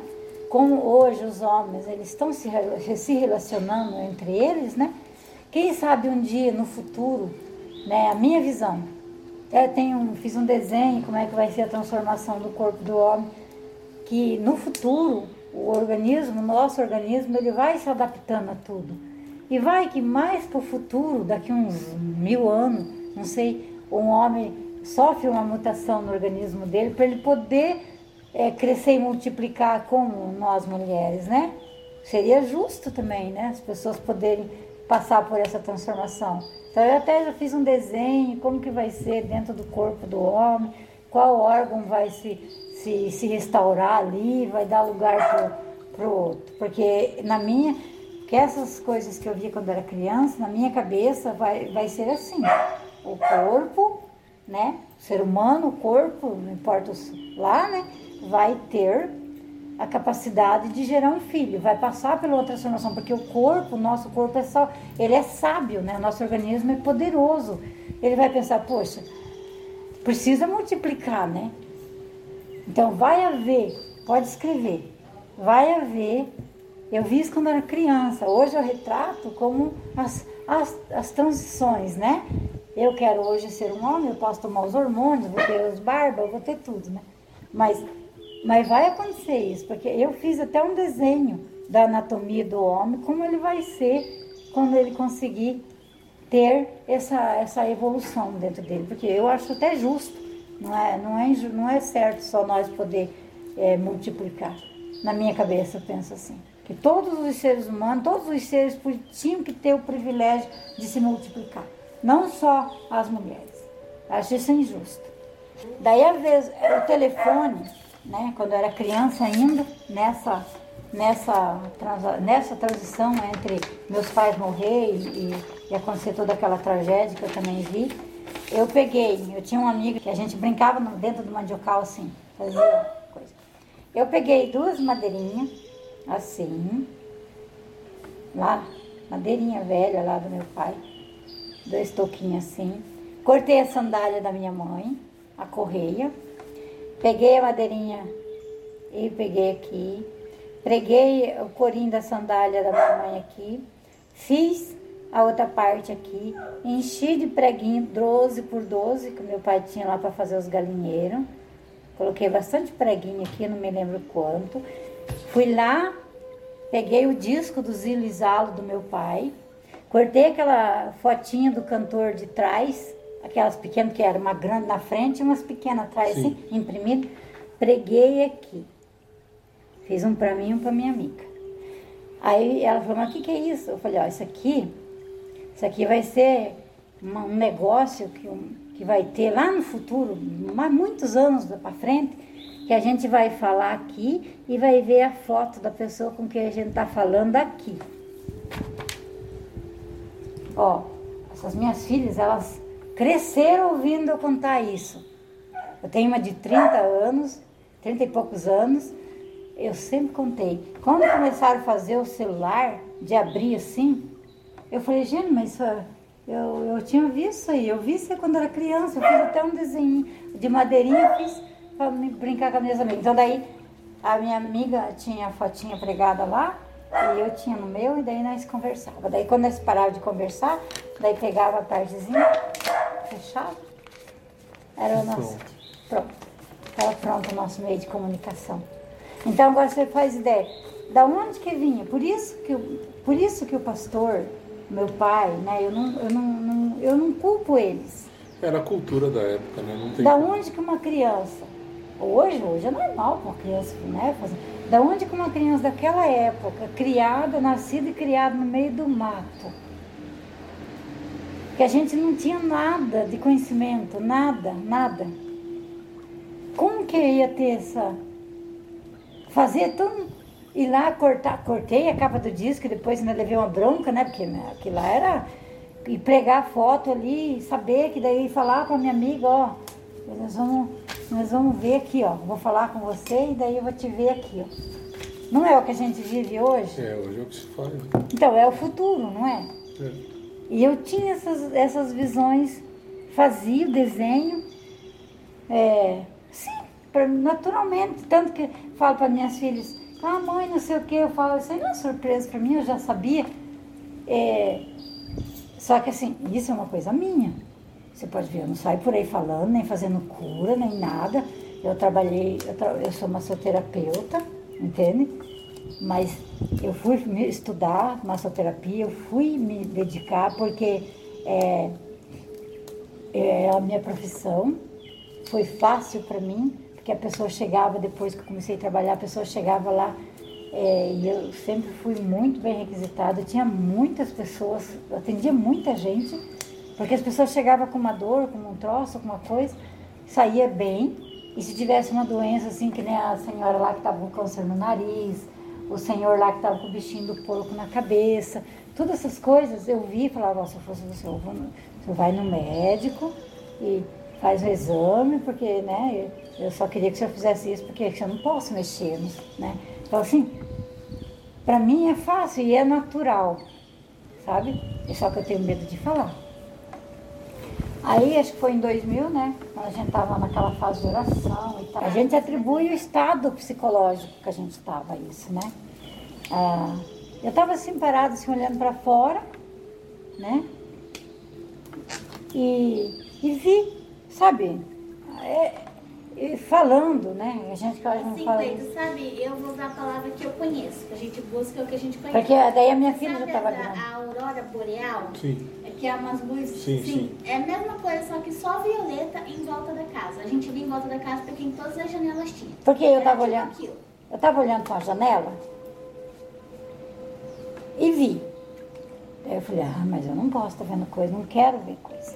Como hoje os homens, eles estão se, se relacionando entre eles, né? Quem sabe um dia no futuro, né, a minha visão, eu tenho, fiz um desenho como é que vai ser a transformação do corpo do homem, que no futuro o organismo, o nosso organismo, ele vai se adaptando a tudo. E vai que mais para o futuro, daqui uns mil anos, não sei, um homem sofre uma mutação no organismo dele para ele poder eh, crescer e multiplicar como nós mulheres, né? Seria justo também, né? As pessoas poderem passar por essa transformação. Então eu até já fiz um desenho, como que vai ser dentro do corpo do homem, qual órgão vai se, se, se restaurar ali, vai dar lugar para o outro. Porque na minha, que essas coisas que eu via quando era criança, na minha cabeça vai, vai ser assim, o corpo, né? O ser humano, o corpo, não importa lá, né? Vai ter a capacidade de gerar um filho, vai passar pela outra transformação, porque o corpo, o nosso corpo é só, ele é sábio, né? Nosso organismo é poderoso. Ele vai pensar, poxa, precisa multiplicar, né? Então vai haver, pode escrever, vai haver. Eu vi isso quando era criança. Hoje eu retrato como as, as, as transições, né? Eu quero hoje ser um homem, eu posso tomar os hormônios, vou ter os barbas, vou ter tudo, né? Mas, mas vai acontecer isso, porque eu fiz até um desenho da anatomia do homem, como ele vai ser quando ele conseguir ter essa, essa evolução dentro dele, porque eu acho até justo, não é, não é, não é certo só nós poder é, multiplicar. Na minha cabeça eu penso assim, que todos os seres humanos, todos os seres tinham que ter o privilégio de se multiplicar, não só as mulheres. Acho isso injusto. Daí a vez, o telefone, né, quando eu era criança ainda, nessa nessa, nessa transição entre meus pais morrer e, e acontecer toda aquela tragédia que eu também vi, eu peguei, eu tinha um amigo que a gente brincava dentro do mandiocal assim, fazia coisa. Eu peguei duas madeirinhas, assim, lá, madeirinha velha lá do meu pai, dois toquinhos assim, cortei a sandália da minha mãe, a correia, peguei a madeirinha e peguei aqui, preguei o corinho da sandália da minha mãe aqui, fiz a outra parte aqui, enchi de preguinho 12 por 12, que meu pai tinha lá para fazer os galinheiros. Coloquei bastante preguinho aqui, não me lembro quanto. Fui lá, peguei o disco do Zilo e Zalo do meu pai, cortei aquela fotinha do cantor de trás, aquelas pequenas que era uma grande na frente e umas pequenas atrás, assim, imprimido. Preguei aqui. Fiz um para mim e um para minha amiga. Aí ela falou, mas o que, que é isso? Eu falei, ó, isso aqui, isso aqui vai ser uma- um negócio que, um- que vai ter lá no futuro, mais muitos anos para frente, que a gente vai falar aqui e vai ver a foto da pessoa com quem a gente está falando aqui. Ó, essas minhas filhas, elas cresceram ouvindo eu contar isso. Eu tenho uma de 30 anos, 30 e poucos anos, eu sempre contei. Quando começaram a fazer o celular, de abrir assim, Eu falei, gente, mas isso, eu, eu tinha visto aí, eu vi isso aí quando era criança, eu fiz até um desenho de madeirinha, fiz para brincar com as minhas amigas. Então daí a minha amiga tinha a fotinha pregada lá, e eu tinha no meu, e daí nós conversava. Daí quando nós parávamos de conversar, daí pegava a partezinha, fechava, era o nosso. Pronto. Estava pronto o nosso meio de comunicação. Então agora você faz ideia. Da onde que vinha? Por isso que, o- por isso que o pastor, meu pai, né? Eu não, eu não, não- eu não culpo eles. Era a cultura da época, né? Não tem Da onde que uma criança, hoje, hoje é normal uma criança, né? Fazer, da onde que uma criança daquela época, criada, nascida e criada no meio do mato, que a gente não tinha nada de conhecimento, nada, nada. Como que eu ia ter essa. Fazer tão. Ir lá cortar, cortei a capa do disco, depois ainda levei uma bronca, né? Porque né, aquilo lá era. E pregar foto ali, saber que daí falar para minha amiga, ó, nós vamos, nós vamos ver aqui, ó. Vou falar com você e daí eu vou te ver aqui, ó. Não é o que a gente vive hoje? É, hoje é o que se faz. né? Então, é o futuro, não é? É. E eu tinha essas, essas visões, fazia o desenho, é, sim, pra- naturalmente. Tanto que falo para minhas filhas, ah, mãe, não sei o que, eu falo, isso aí não é surpresa para mim, eu já sabia. É, só que assim, isso é uma coisa minha. Você pode ver, eu não saio por aí falando, nem fazendo cura, nem nada. Eu trabalhei, eu, tra- eu sou massoterapeuta, entende? Mas eu fui estudar massoterapia, eu fui me dedicar porque é, é a minha profissão, foi fácil para mim, porque a pessoa chegava, depois que eu comecei a trabalhar, a pessoa chegava lá é, e eu sempre fui muito bem requisitada, tinha muitas pessoas, atendia muita gente, porque as pessoas chegavam com uma dor, com um troço, com uma coisa, saía bem, e se tivesse uma doença assim, que nem a senhora lá que estava com câncer no nariz, o senhor lá que estava com o bichinho do porco na cabeça, todas essas coisas eu vi e falava, "Ó, se eu fosse você, eu vou você vai no médico e faz o exame, porque né, eu eu só queria que o senhor fizesse isso, porque eu não posso mexer, né? Então assim, para mim é fácil e é natural, sabe? É só que eu tenho medo de falar. Aí, acho que foi em 2000, né? Quando a gente estava naquela fase de oração e tal. A gente atribui o estado psicológico que a gente estava, isso, né? Ah, eu estava assim, parada, assim, olhando para fora, né? E, e vi, sabe? É, e falando, né? A gente quase não Sim, fala Cleito, sabe, eu vou usar a palavra que eu conheço. A gente busca o que a gente conhece. Porque daí a minha filha já Sabe estava a, grande. a aurora boreal? Sim. É que é umas luzes. Sim, sim. É a mesma coisa, só que só violeta em volta da casa. A gente via em volta da casa porque em todas as janelas tinha. Porque eu estava tipo olhando. aquilo. Eu estava olhando para a janela e vi. Daí eu falei, ah, mas eu não posso estar vendo coisa, não quero ver coisa.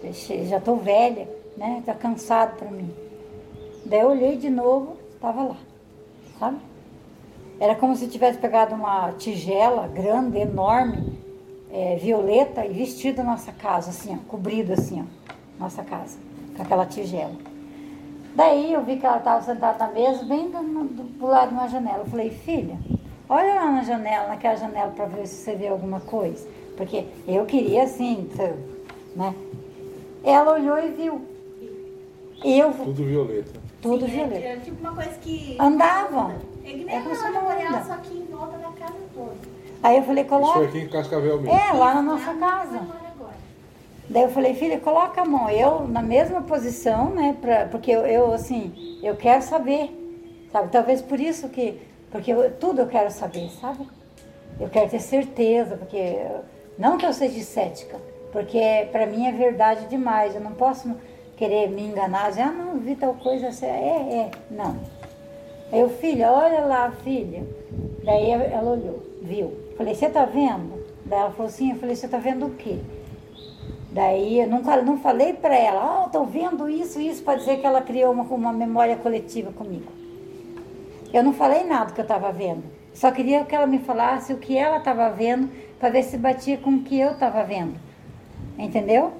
Deixei, já estou velha, né? Está cansado para mim. Daí eu olhei de novo, estava lá, sabe? Era como se tivesse pegado uma tigela grande, enorme, é, violeta e vestido a nossa casa, assim, ó, cobrido assim, ó, nossa casa, com aquela tigela. Daí eu vi que ela estava sentada na mesa, bem do, do, do lado de uma janela. Eu falei, filha, olha lá na janela, naquela janela para ver se você vê alguma coisa. Porque eu queria assim, t- né? Ela olhou e viu. Eu, Tudo violeta. tudo Sim, é- violeta. É, tipo uma coisa que. Andava. É que É nem a como se aurora não boreal, anda. só que em volta da casa toda. Aí eu falei, Isso foi coloca. aqui em Cascavel mesmo. É, lá na Isso, nossa lá casa. Daí eu falei, filha, coloca a mão. Eu na mesma posição, né? Pra, porque eu, eu, assim, eu quero saber, sabe? Talvez por isso que, porque eu- tudo eu quero saber, sabe? Eu quero ter certeza, porque não que eu seja cética, porque para mim é verdade demais. Eu não posso querer me enganar, dizer, ah, não, vi tal coisa, assim, é, é, não. Aí eu, filha, olha lá, filha. Daí ela olhou, viu. Falei, você tá vendo? Daí ela falou assim, eu falei, você tá vendo o quê? Daí eu nunca, não falei para ela, oh, tô vendo isso, isso, para dizer que ela criou uma, uma memória coletiva comigo. Eu não falei nada que eu estava vendo. Só queria que ela me falasse o que ela estava vendo, para ver se batia com o que eu estava vendo. Entendeu?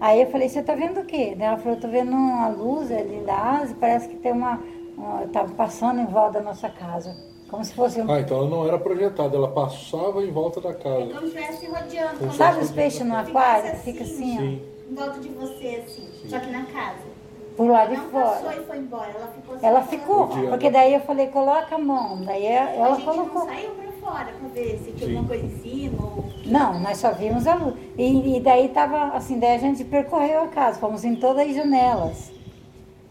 Aí eu falei, você tá vendo o quê? Daí ela falou, tô vendo uma luz ali lilás, parece que tem uma. uma tá passando em volta da nossa casa. Como se fosse um. Ah, então ela não era projetada, ela passava em volta da É casa. como se estivesse rodeando. como Sabe os peixes no aquário que fica assim, ó? Sim. Em volta de você, assim. Só que na casa. Por lá de não passou fora. e foi embora. Ela ficou assim, Ela falando- ficou, porque daí eu falei, coloca a mão. Daí A ela gente colocou. não saiu pra fora pra ver se tinha Sim. alguma coisa em cima ou... Não, nós só vimos a luz. E, e daí tava assim, daí a gente percorreu a casa, fomos em todas as janelas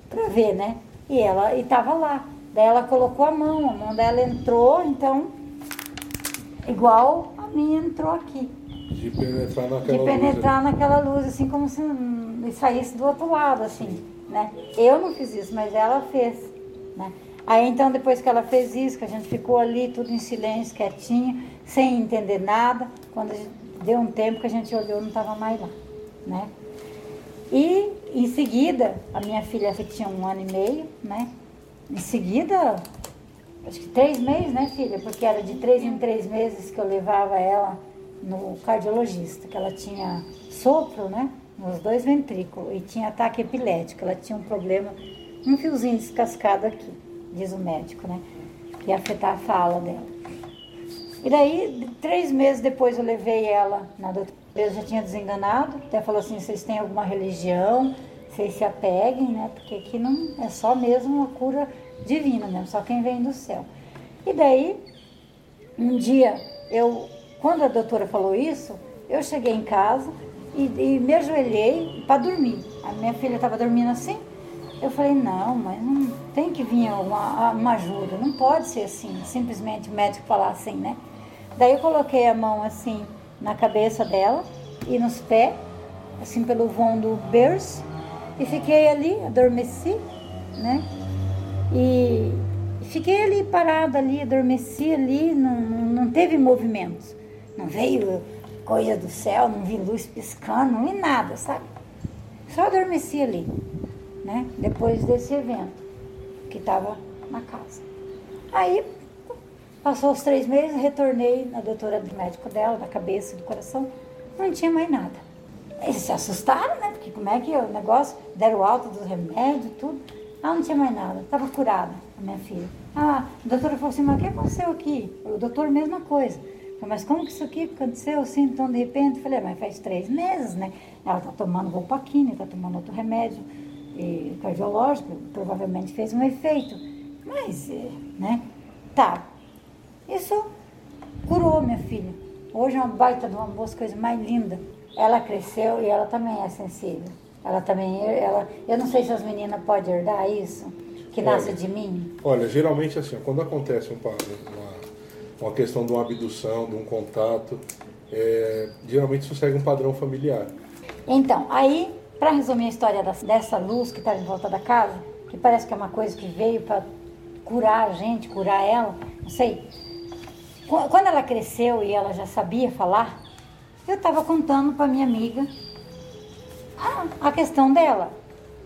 pra ver, né? E ela e tava lá. Daí ela colocou a mão, a mão dela entrou, então igual a minha entrou aqui. De penetrar naquela De luz penetrar naquela luz, assim como se hum, saísse do outro lado, assim, né? Eu não fiz isso, mas ela fez, né? Aí então depois que ela fez isso, que a gente ficou ali tudo em silêncio, quietinho, sem entender nada, quando deu um tempo que a gente olhou, não estava mais lá, né? E em seguida, a minha filha que tinha um ano e meio, né? Em seguida, acho que três meses, né, filha? Porque era de três em três meses que eu levava ela no cardiologista, que ela tinha sopro, né? Nos dois ventrículos e tinha ataque epilético. Ela tinha um problema, um fiozinho descascado aqui, diz o médico, né? Que ia afetar a fala dela. E daí, três meses depois, eu levei ela na doutora. Eu já tinha desenganado, até falou assim: vocês têm alguma religião, vocês se apeguem, né? Porque aqui não é só mesmo uma cura divina mesmo, só quem vem do céu. E daí, um dia, eu, quando a doutora falou isso, eu cheguei em casa e, e me ajoelhei para dormir. A minha filha estava dormindo assim. Eu falei, não, mas não tem que vir uma, uma ajuda, não pode ser assim, simplesmente o médico falar assim, né? Daí eu coloquei a mão assim na cabeça dela e nos pés, assim pelo vão do berço, e fiquei ali, adormeci, né? E fiquei ali parada ali, adormeci ali, não, não, teve movimentos. Não veio coisa do céu, não vi luz piscando, não vi nada, sabe? Só adormeci ali, né? Depois desse evento que estava na casa. Aí passou os três meses, retornei na doutora do médico dela, da cabeça, do coração, não tinha mais nada. Eles se assustaram, né? Porque como é que é o negócio? Deram alta dos remédios, tudo. Ah, não tinha mais nada. Estava curada, a minha filha. Ah, a doutora falou assim, mas o que aconteceu aqui? O doutor, mesma coisa. Falei, mas como que isso aqui aconteceu assim, então de repente? Falei, mas faz três meses, né? Ela está tomando Volpaquine, está tomando outro remédio e cardiológico, provavelmente fez um efeito. Mas, eh, né? Tá. Isso curou minha filha. Hoje é uma baita de uma moça, coisa mais linda. Ela cresceu e ela também é sensível. Ela também, ela, eu não sei se as meninas podem herdar isso, que nasce Olha. de mim. Olha, geralmente assim, quando acontece um uma, uma questão de uma abdução, de um contato, é, geralmente isso segue um padrão familiar. Então, aí, para resumir a história dessa luz que estava em volta da casa, que parece que é uma coisa que veio para curar a gente, curar ela, não sei. Qu- Quando ela cresceu e ela já sabia falar, eu estava contando para minha amiga a, questão dela.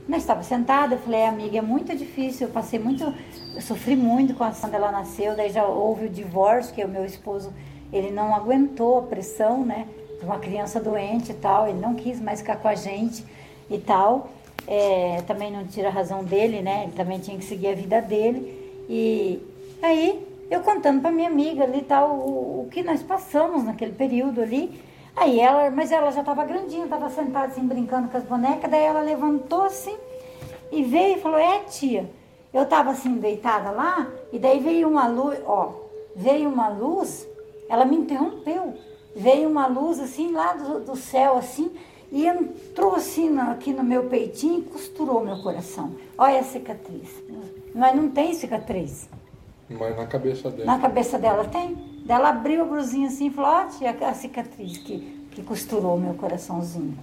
Nós estava sentada, eu falei, amiga, é muito difícil, eu passei muito, eu sofri muito quando ela nasceu, daí já houve o divórcio, que o meu esposo, ele não aguentou a pressão, né, de uma criança doente e tal, ele não quis mais ficar com a gente e tal, É, também não tira a razão dele, né, ele também tinha que seguir a vida dele, e aí eu contando para minha amiga ali tal, o, o que nós passamos naquele período ali, Aí ela, mas ela já estava grandinha, estava sentada assim, brincando com as bonecas, daí ela levantou assim e veio e falou, é tia, eu estava assim deitada lá, e daí veio uma luz, ó, veio uma luz, ela me interrompeu, veio uma luz assim lá do, do céu assim, e entrou assim na- aqui no meu peitinho e costurou meu coração. Olha a cicatriz. Mas não tem cicatriz. Mas na cabeça dela. Na cabeça dela tem. Ela abriu a brusinha assim e falou, ó, tia, a cicatriz que, que costurou meu coraçãozinho.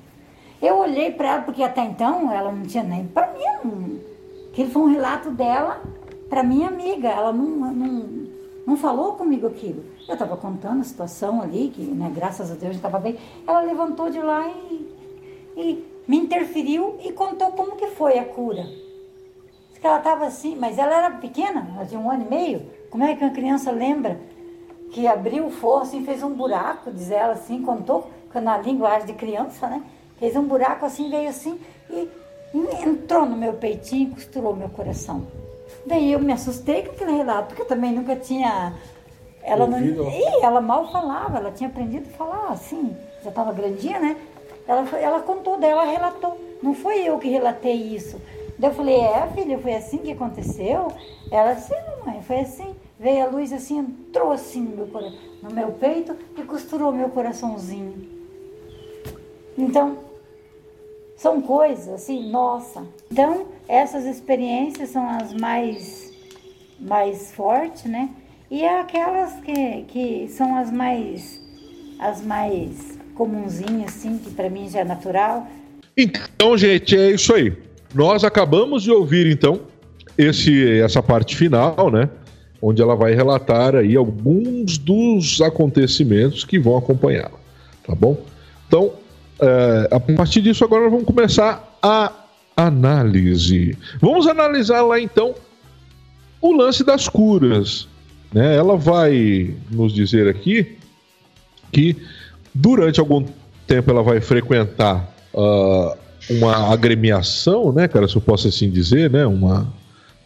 Eu olhei para ela, porque até então ela não tinha nem para mim. Não, aquilo foi um relato dela para minha amiga. Ela não, não, não falou comigo aquilo. Eu estava contando a situação ali, que né, graças a Deus estava bem. Ela levantou de lá e, e me interferiu e contou como que foi a cura. Diz que ela estava assim, mas ela era pequena, ela tinha um ano e meio. Como é que uma criança lembra que abriu o forro assim, fez um buraco, diz ela assim, contou na linguagem de criança, né? Fez um buraco assim, veio assim e, e entrou no meu peitinho e costurou meu coração. Daí eu me assustei com aquele relato, porque eu também nunca tinha. Ela, não, ela mal falava, ela tinha aprendido a falar assim, já estava grandinha, né? Ela, ela contou dela, ela relatou. Não foi eu que relatei isso. Eu falei, é, filha, foi assim que aconteceu? Ela disse, "Sim, mãe, foi assim. Veio a luz assim, entrou assim no meu, no meu peito e costurou meu coraçãozinho. Então, são coisas assim, nossa. Então, essas experiências são as mais, mais fortes, né? E é aquelas que, que são as mais, as mais comunzinhas, assim, que para mim já é natural. Então, gente, é isso aí. Nós acabamos de ouvir, então, esse, essa parte final, né? Onde ela vai relatar aí alguns dos acontecimentos que vão acompanhá-la. Tá bom? Então, é, a partir disso, agora nós vamos começar a análise. Vamos analisar lá, então, o lance das curas. Né? Ela vai nos dizer aqui que durante algum tempo ela vai frequentar ah, uma agremiação, né, cara, se eu posso assim dizer, né, uma,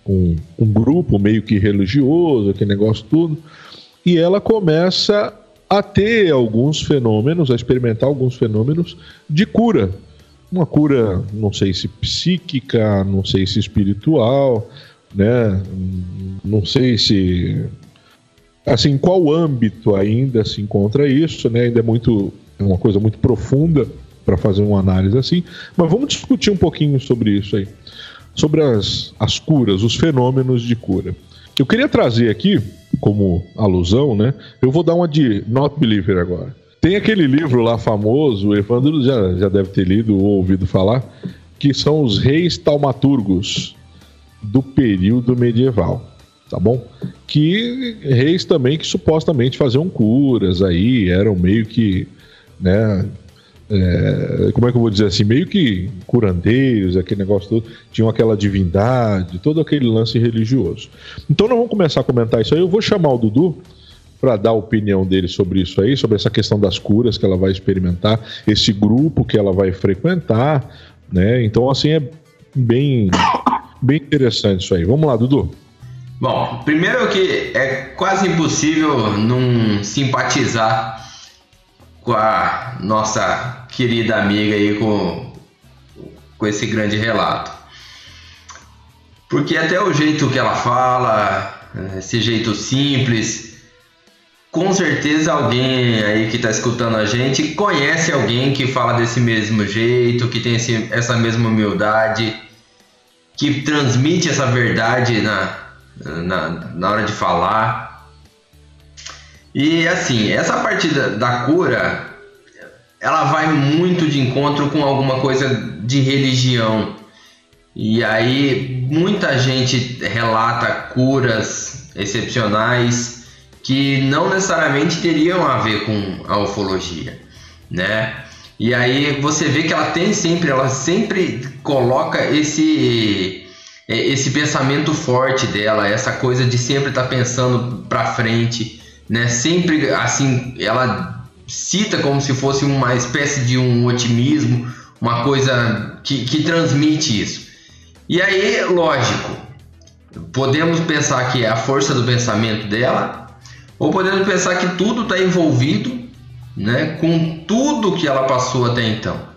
um, um grupo meio que religioso, aquele negócio tudo, e ela começa a ter alguns fenômenos, a experimentar alguns fenômenos de cura. Uma cura, não sei se psíquica, não sei se espiritual, né? Não sei se assim, qual âmbito ainda se encontra isso, né? Ainda é muito é uma coisa muito profunda para fazer uma análise assim, mas vamos discutir um pouquinho sobre isso aí, sobre as, as curas, os fenômenos de cura. Eu queria trazer aqui como alusão, né? Eu vou dar uma de Not Believer agora. Tem aquele livro lá famoso, o Evandro já, já deve ter lido ou ouvido falar, que são os reis taumaturgos do período medieval, tá bom? Que reis também que supostamente faziam curas aí, eram meio que, né? é, como é que eu vou dizer assim, meio que curandeiros, aquele negócio todo, tinham aquela divindade, todo aquele lance religioso. Então nós vamos começar a comentar isso aí. Eu vou chamar o Dudu para dar a opinião dele sobre isso aí, sobre essa questão das curas que ela vai experimentar, esse grupo que ela vai frequentar, né? Então assim é bem bem interessante isso aí. Vamos lá, Dudu. Bom, primeiro que é quase impossível não simpatizar com a nossa querida amiga aí com, com esse grande relato. Porque até o jeito que ela fala, esse jeito simples, com certeza alguém aí que está escutando a gente conhece alguém que fala desse mesmo jeito, que tem esse, essa mesma humildade, que transmite essa verdade na, na, na hora de falar. E assim, essa parte da, da cura, ela vai muito de encontro com alguma coisa de religião. E aí muita gente relata curas excepcionais que não necessariamente teriam a ver com a ufologia, né? E aí você vê que ela tem sempre, ela sempre coloca esse esse pensamento forte dela, essa coisa de sempre estar pensando para frente, né? Sempre assim, ela cita como se fosse uma espécie de um otimismo, uma coisa que, que transmite isso. E aí, lógico, podemos pensar que é a força do pensamento dela, ou podemos pensar que tudo está envolvido, né, com tudo que ela passou até então.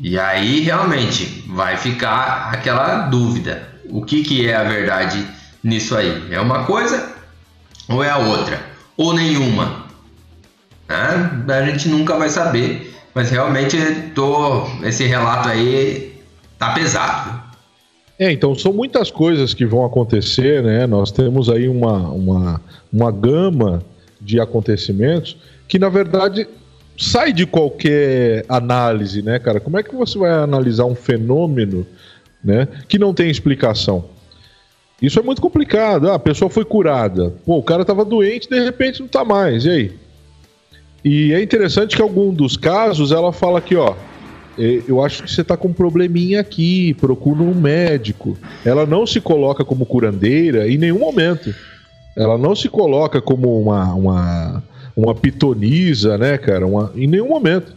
E aí realmente vai ficar aquela dúvida: o que, que é a verdade nisso aí? É uma coisa ou é a outra? Ou nenhuma? Né? A gente nunca vai saber, mas realmente tô, esse relato aí tá pesado. É, então são muitas coisas que vão acontecer, né? Nós temos aí uma, uma, uma gama de acontecimentos que, na verdade, sai de qualquer análise, né, cara? Como é que você vai analisar um fenômeno, né, que não tem explicação? Isso é muito complicado. Ah, a pessoa foi curada. Pô, o cara tava doente, de repente não tá mais. E aí? E é interessante que algum dos casos ela fala aqui, ó, "Eh, eu acho que você tá com um probleminha aqui, procura um médico. Ela não se coloca como curandeira em nenhum momento. Ela não se coloca como uma, uma, uma pitonisa, né, cara? Uma, em nenhum momento.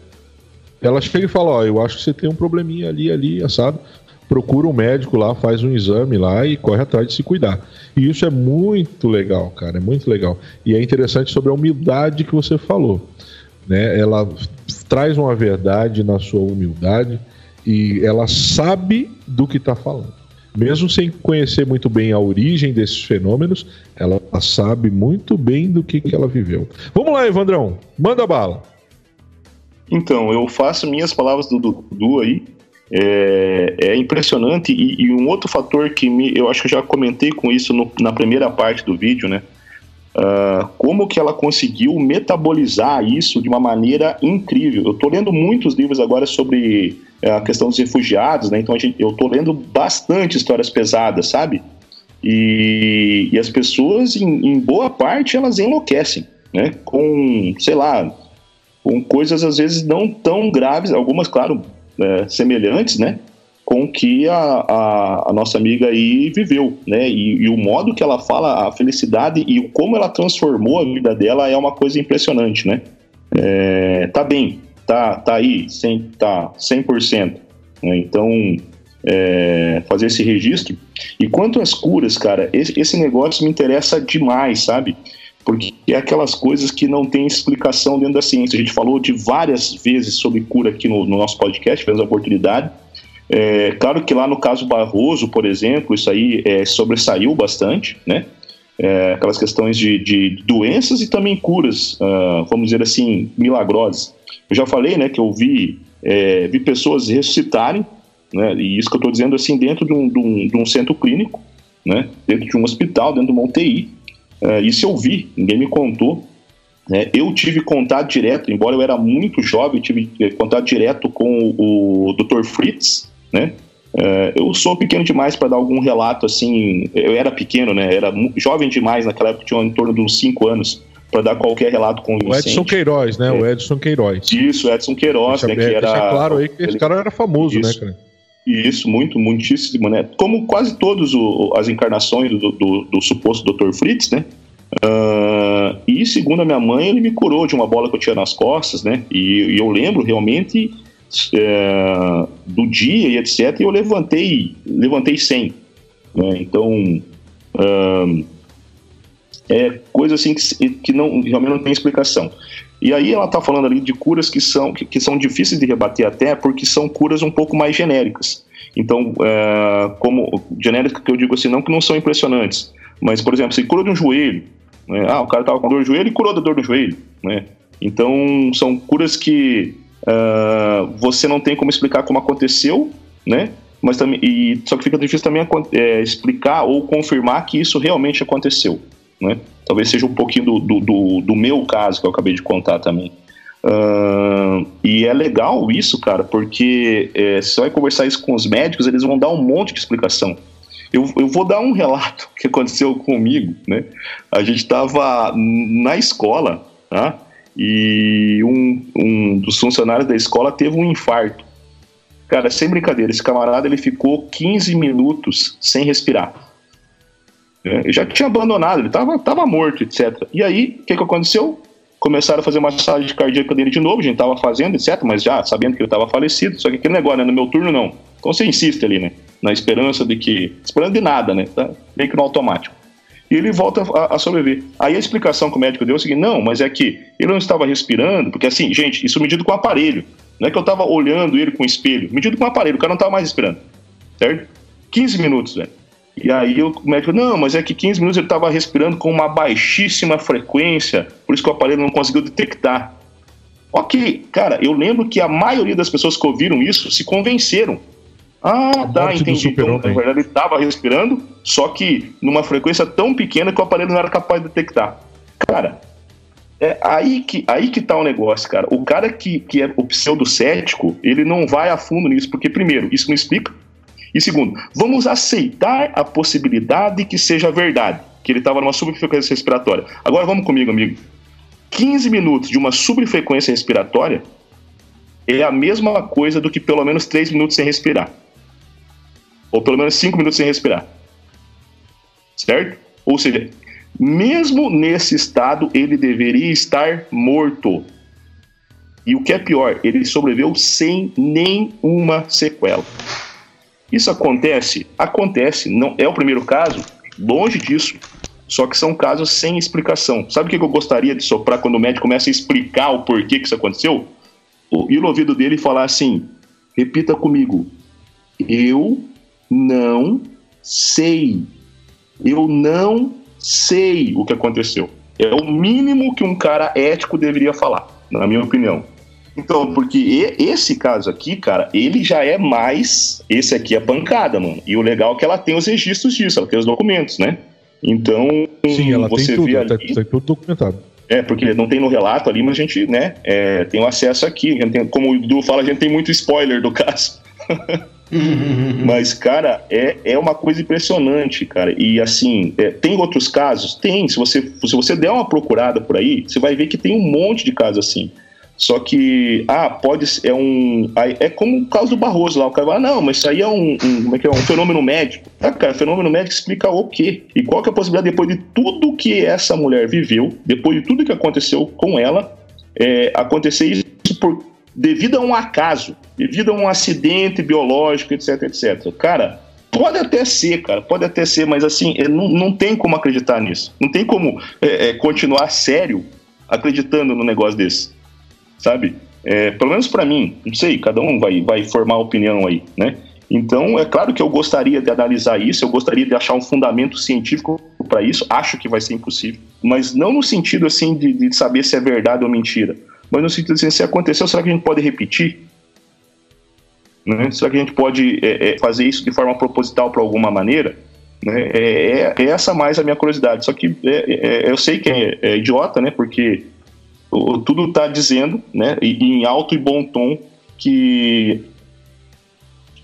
Ela chega e fala, ó, eu acho que você tem um probleminha ali, ali, assado. Procura um médico lá, faz um exame lá e corre atrás de se cuidar. E isso é muito legal, cara, é muito legal. E é interessante sobre a humildade que você falou. Né? Ela traz uma verdade na sua humildade e ela sabe do que está falando. Mesmo sem conhecer muito bem a origem desses fenômenos, ela sabe muito bem do que, que ela viveu. Vamos lá, Evandrão, manda bala. Então, eu faço minhas palavras do Dudu aí. É, é impressionante. E, e, um outro fator que me, eu acho que eu já comentei com isso no, na primeira parte do vídeo, né? Uh, como que ela conseguiu metabolizar isso de uma maneira incrível. Eu estou lendo muitos livros agora sobre é, a questão dos refugiados, né? Então gente, eu estou lendo bastante histórias pesadas, sabe? E, e as pessoas, em, em, boa parte, elas enlouquecem, né? Com, sei lá, com coisas às vezes não tão graves, algumas, claro, é, semelhantes, né? Com que a, a, a, nossa amiga aí viveu, né? E, e, o modo que ela fala, a felicidade e como ela transformou a vida dela é uma coisa impressionante, né? É, tá bem, tá, tá aí, 100, tá 100%. Né? Então, é, fazer esse registro. E quanto às curas, cara, esse, esse negócio me interessa demais, sabe? Porque é aquelas coisas que não tem explicação dentro da ciência. A gente falou de várias vezes sobre cura aqui no, no nosso podcast, tivemos a oportunidade. É, claro que lá no caso Barroso, por exemplo, isso aí é, sobressaiu bastante, né? É, aquelas questões de, de, doenças e também curas, uh, vamos dizer assim, milagrosas. Eu já falei, né, que eu vi, é, vi pessoas ressuscitarem, né, e isso que eu estou dizendo assim, dentro de um, de, um, de um centro clínico, né, dentro de um hospital, dentro de uma UTI, Uh, isso eu vi, ninguém me contou. Né? Eu tive contato direto, embora eu era muito jovem, tive eh, contato direto com o, o Dr. Fritz, né? Uh, eu sou pequeno demais para dar algum relato assim. Eu era pequeno, né? Era jovem demais naquela época, tinha em torno de uns 5 anos para dar qualquer relato com o Edson Queiroz, né? É. O Edson Queiroz. Isso, Edson Queiroz, deixa, né? Que era. Claro aí que esse cara era famoso, Isso. né, cara? Isso, muito, muitíssimo, né? Como quase todas as encarnações do, do, do, suposto Dr. Fritz, né? Uh, e segundo a minha mãe, ele me curou de uma bola que eu tinha nas costas, né? E, e eu lembro realmente é, do dia e etc. E eu levantei, levantei 100. Né? Então, uh, é coisa assim que, que não, realmente não tem explicação. E aí ela está falando ali de curas que são, que, que, são difíceis de rebater até porque são curas um pouco mais genéricas. Então, é, como genéricas que eu digo assim, não que não são impressionantes, mas, por exemplo, se cura de um joelho, né? ah, o cara estava com dor no joelho e curou da dor no joelho, né? Então, são curas que uh, você não tem como explicar como aconteceu, né? Mas também, e, só que fica difícil também é, explicar ou confirmar que isso realmente aconteceu né? Talvez seja um pouquinho do, do, do, do meu caso que eu acabei de contar também. Uh, e é legal isso, cara, porque é, se você vai conversar isso com os médicos, eles vão dar um monte de explicação. Eu, eu vou dar um relato [LAUGHS] que aconteceu comigo, né? A gente estava na escola, tá? E um, um dos funcionários da escola teve um infarto. Cara, sem brincadeira, esse camarada ele ficou 15 minutos sem respirar. É, já tinha abandonado, ele estava tava morto, etc. E aí, o que, que aconteceu? Começaram a fazer massagem cardíaca dele de novo, a gente estava fazendo, etc., mas já sabendo que ele estava falecido. Só que aquele negócio, né? No meu turno, não. Então você insiste ali, né? Na esperança de que. Esperando de nada, né? Tá meio que no automático. E ele volta a, a sobreviver. Aí a explicação que o médico deu é o seguinte: não, mas é que ele não estava respirando, porque assim, gente, isso medido com aparelho. Não é que eu estava olhando ele com espelho. Medido com aparelho, o cara não estava mais respirando. Certo? 15 minutos, velho. E aí o médico, não, mas é que 15 minutos ele estava respirando com uma baixíssima frequência, por isso que o aparelho não conseguiu detectar. Ok, cara, eu lembro que a maioria das pessoas que ouviram isso se convenceram. Ah, tá, entendi. Então, na verdade, ele estava respirando, só que numa frequência tão pequena que o aparelho não era capaz de detectar. Cara, é aí que, aí que tá o negócio, cara. O cara que, que é o pseudo-cético, ele não vai a fundo nisso, porque, primeiro, isso não explica. E segundo, vamos aceitar a possibilidade que seja verdade, que ele estava numa subfrequência respiratória. Agora vamos comigo, amigo. 15 minutos de uma subfrequência respiratória é a mesma coisa do que pelo menos 3 minutos sem respirar. Ou pelo menos 5 minutos sem respirar. Certo? Ou seja, mesmo nesse estado, ele deveria estar morto. E o que é pior, ele sobreviveu sem nenhuma sequela. Isso acontece? Acontece. Não é o primeiro caso, longe disso. Só que são casos sem explicação. Sabe o que eu gostaria de soprar quando o médico começa a explicar o porquê que isso aconteceu? Ir no ouvido dele e falar assim: repita comigo. Eu não sei. Eu não sei o que aconteceu. É o mínimo que um cara ético deveria falar, na minha opinião. Então, porque esse caso aqui, cara, ele já é mais. Esse aqui é pancada, mano. E o legal é que ela tem os registros disso, ela tem os documentos, né? Então, Sim, ela você tem tudo, vê ali, tá tudo documentado. É, porque não tem no relato ali, mas a gente, né, é, tem o acesso aqui. A gente tem- como o Du fala, a gente tem muito spoiler do caso. [LAUGHS] Mas, cara, é, é uma coisa impressionante, cara. E assim, é, tem outros casos? Tem. Se você, se você der uma procurada por aí, você vai ver que tem um monte de casos assim. Só que, ah, pode ser, é um. É como o caso do Barroso lá. O cara fala, não, mas isso aí é um, um- como é que é? um fenômeno médico. Ah, cara, fenômeno médico explica o quê? E qual que é a possibilidade, depois de tudo que essa mulher viveu, depois de tudo que aconteceu com ela, é, acontecer isso por, devido a um acaso, devido a um acidente biológico, etc, etc. Cara, pode até ser, cara, pode até ser, mas assim, é, não, não tem como acreditar nisso. Não tem como é, é, continuar sério acreditando no negócio desse, sabe? É, pelo menos para mim, não sei, cada um vai, vai formar opinião aí, né? Então, é claro que eu gostaria de analisar isso, eu gostaria de achar um fundamento científico para isso, acho que vai ser impossível, mas não no sentido assim de, de saber se é verdade ou mentira, mas no sentido assim, se aconteceu, será que a gente pode repetir? Né? Será que a gente pode é, é, fazer isso de forma proposital para alguma maneira? Né? É, é- é essa mais a minha curiosidade. Só que é- é- eu sei que é, idiota, né? Porque tudo está dizendo, né? em alto e bom tom, que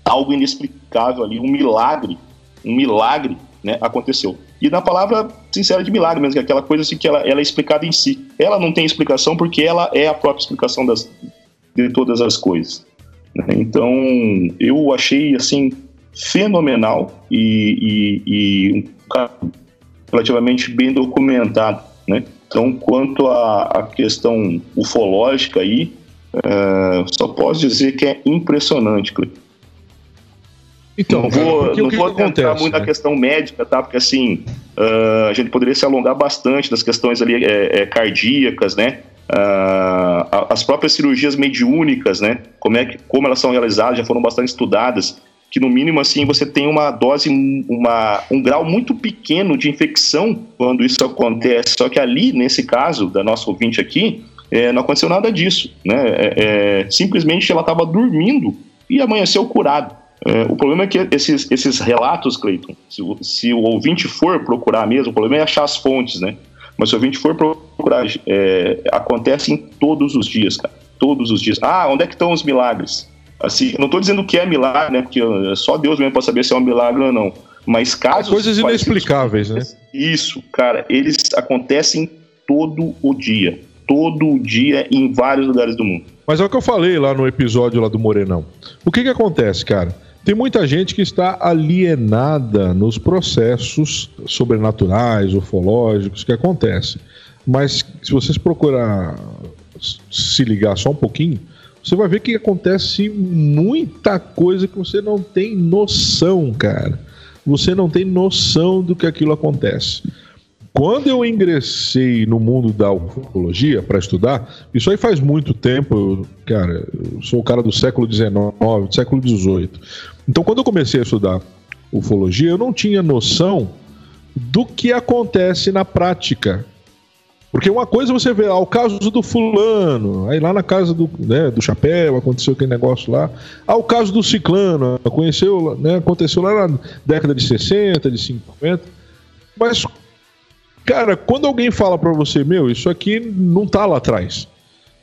algo inexplicável ali, um milagre, um milagre, né, aconteceu. E na palavra sincera de milagre mesmo, é aquela coisa assim que ela, ela é explicada em si. Ela não tem explicação porque ela é a própria explicação das, de todas as coisas. né? Então, eu achei assim fenomenal e, e- e relativamente bem documentado, né? Então, quanto à, à questão ufológica aí, eh, só posso dizer que é impressionante, Cleiton. Então, não cara, vou, porque não que, vou que acontece? muito na né? questão médica, tá? Porque assim, ah, a gente poderia se alongar bastante das questões ali é, é, cardíacas, né? A- as próprias cirurgias mediúnicas, né? Como é que como elas são realizadas, já foram bastante estudadas. Que no mínimo assim você tem uma dose, uma, um grau muito pequeno de infecção quando isso acontece. Só que ali, nesse caso da nossa ouvinte aqui, é, não aconteceu nada disso, né? É, é, simplesmente ela estava dormindo e amanheceu curado. É, o problema é que esses, esses relatos, Cleiton, se, o- se o ouvinte for procurar mesmo, o problema é achar as fontes, né? Mas se o ouvinte for procurar, é, acontecem todos os dias, cara. Todos os dias. Ah, onde é que estão os milagres? Assim, não estou dizendo que é milagre, né? Porque uh, só Deus mesmo pode saber se é um milagre ou não. Mas casos. Coisas inexplicáveis, né? Isso, cara, eles acontecem todo o dia. Todo o dia em vários lugares do mundo. Mas é o que eu falei lá no episódio lá do Morenão. O que que acontece, cara? Tem muita gente que está alienada nos processos sobrenaturais, ufológicos que acontecem. Mas se vocês procurar se ligar só um pouquinho, você vai ver que acontece muita coisa que você não tem noção, cara. Você não tem noção do que aquilo acontece. Quando eu ingressei no mundo da ufologia para estudar, isso aí faz muito tempo, eu, cara, eu sou o cara do século XIX, século XVIII. Então, quando eu comecei a estudar ufologia, eu não tinha noção do que acontece na prática. Porque uma coisa é você vê ah, o caso do fulano, aí lá na casa do, né, do chapéu aconteceu aquele negócio lá. Ah, o caso do ciclano, conheceu, né, aconteceu lá na década de 60, de 50. Mas Cara, quando alguém fala pra você, meu, isso aqui não tá lá atrás.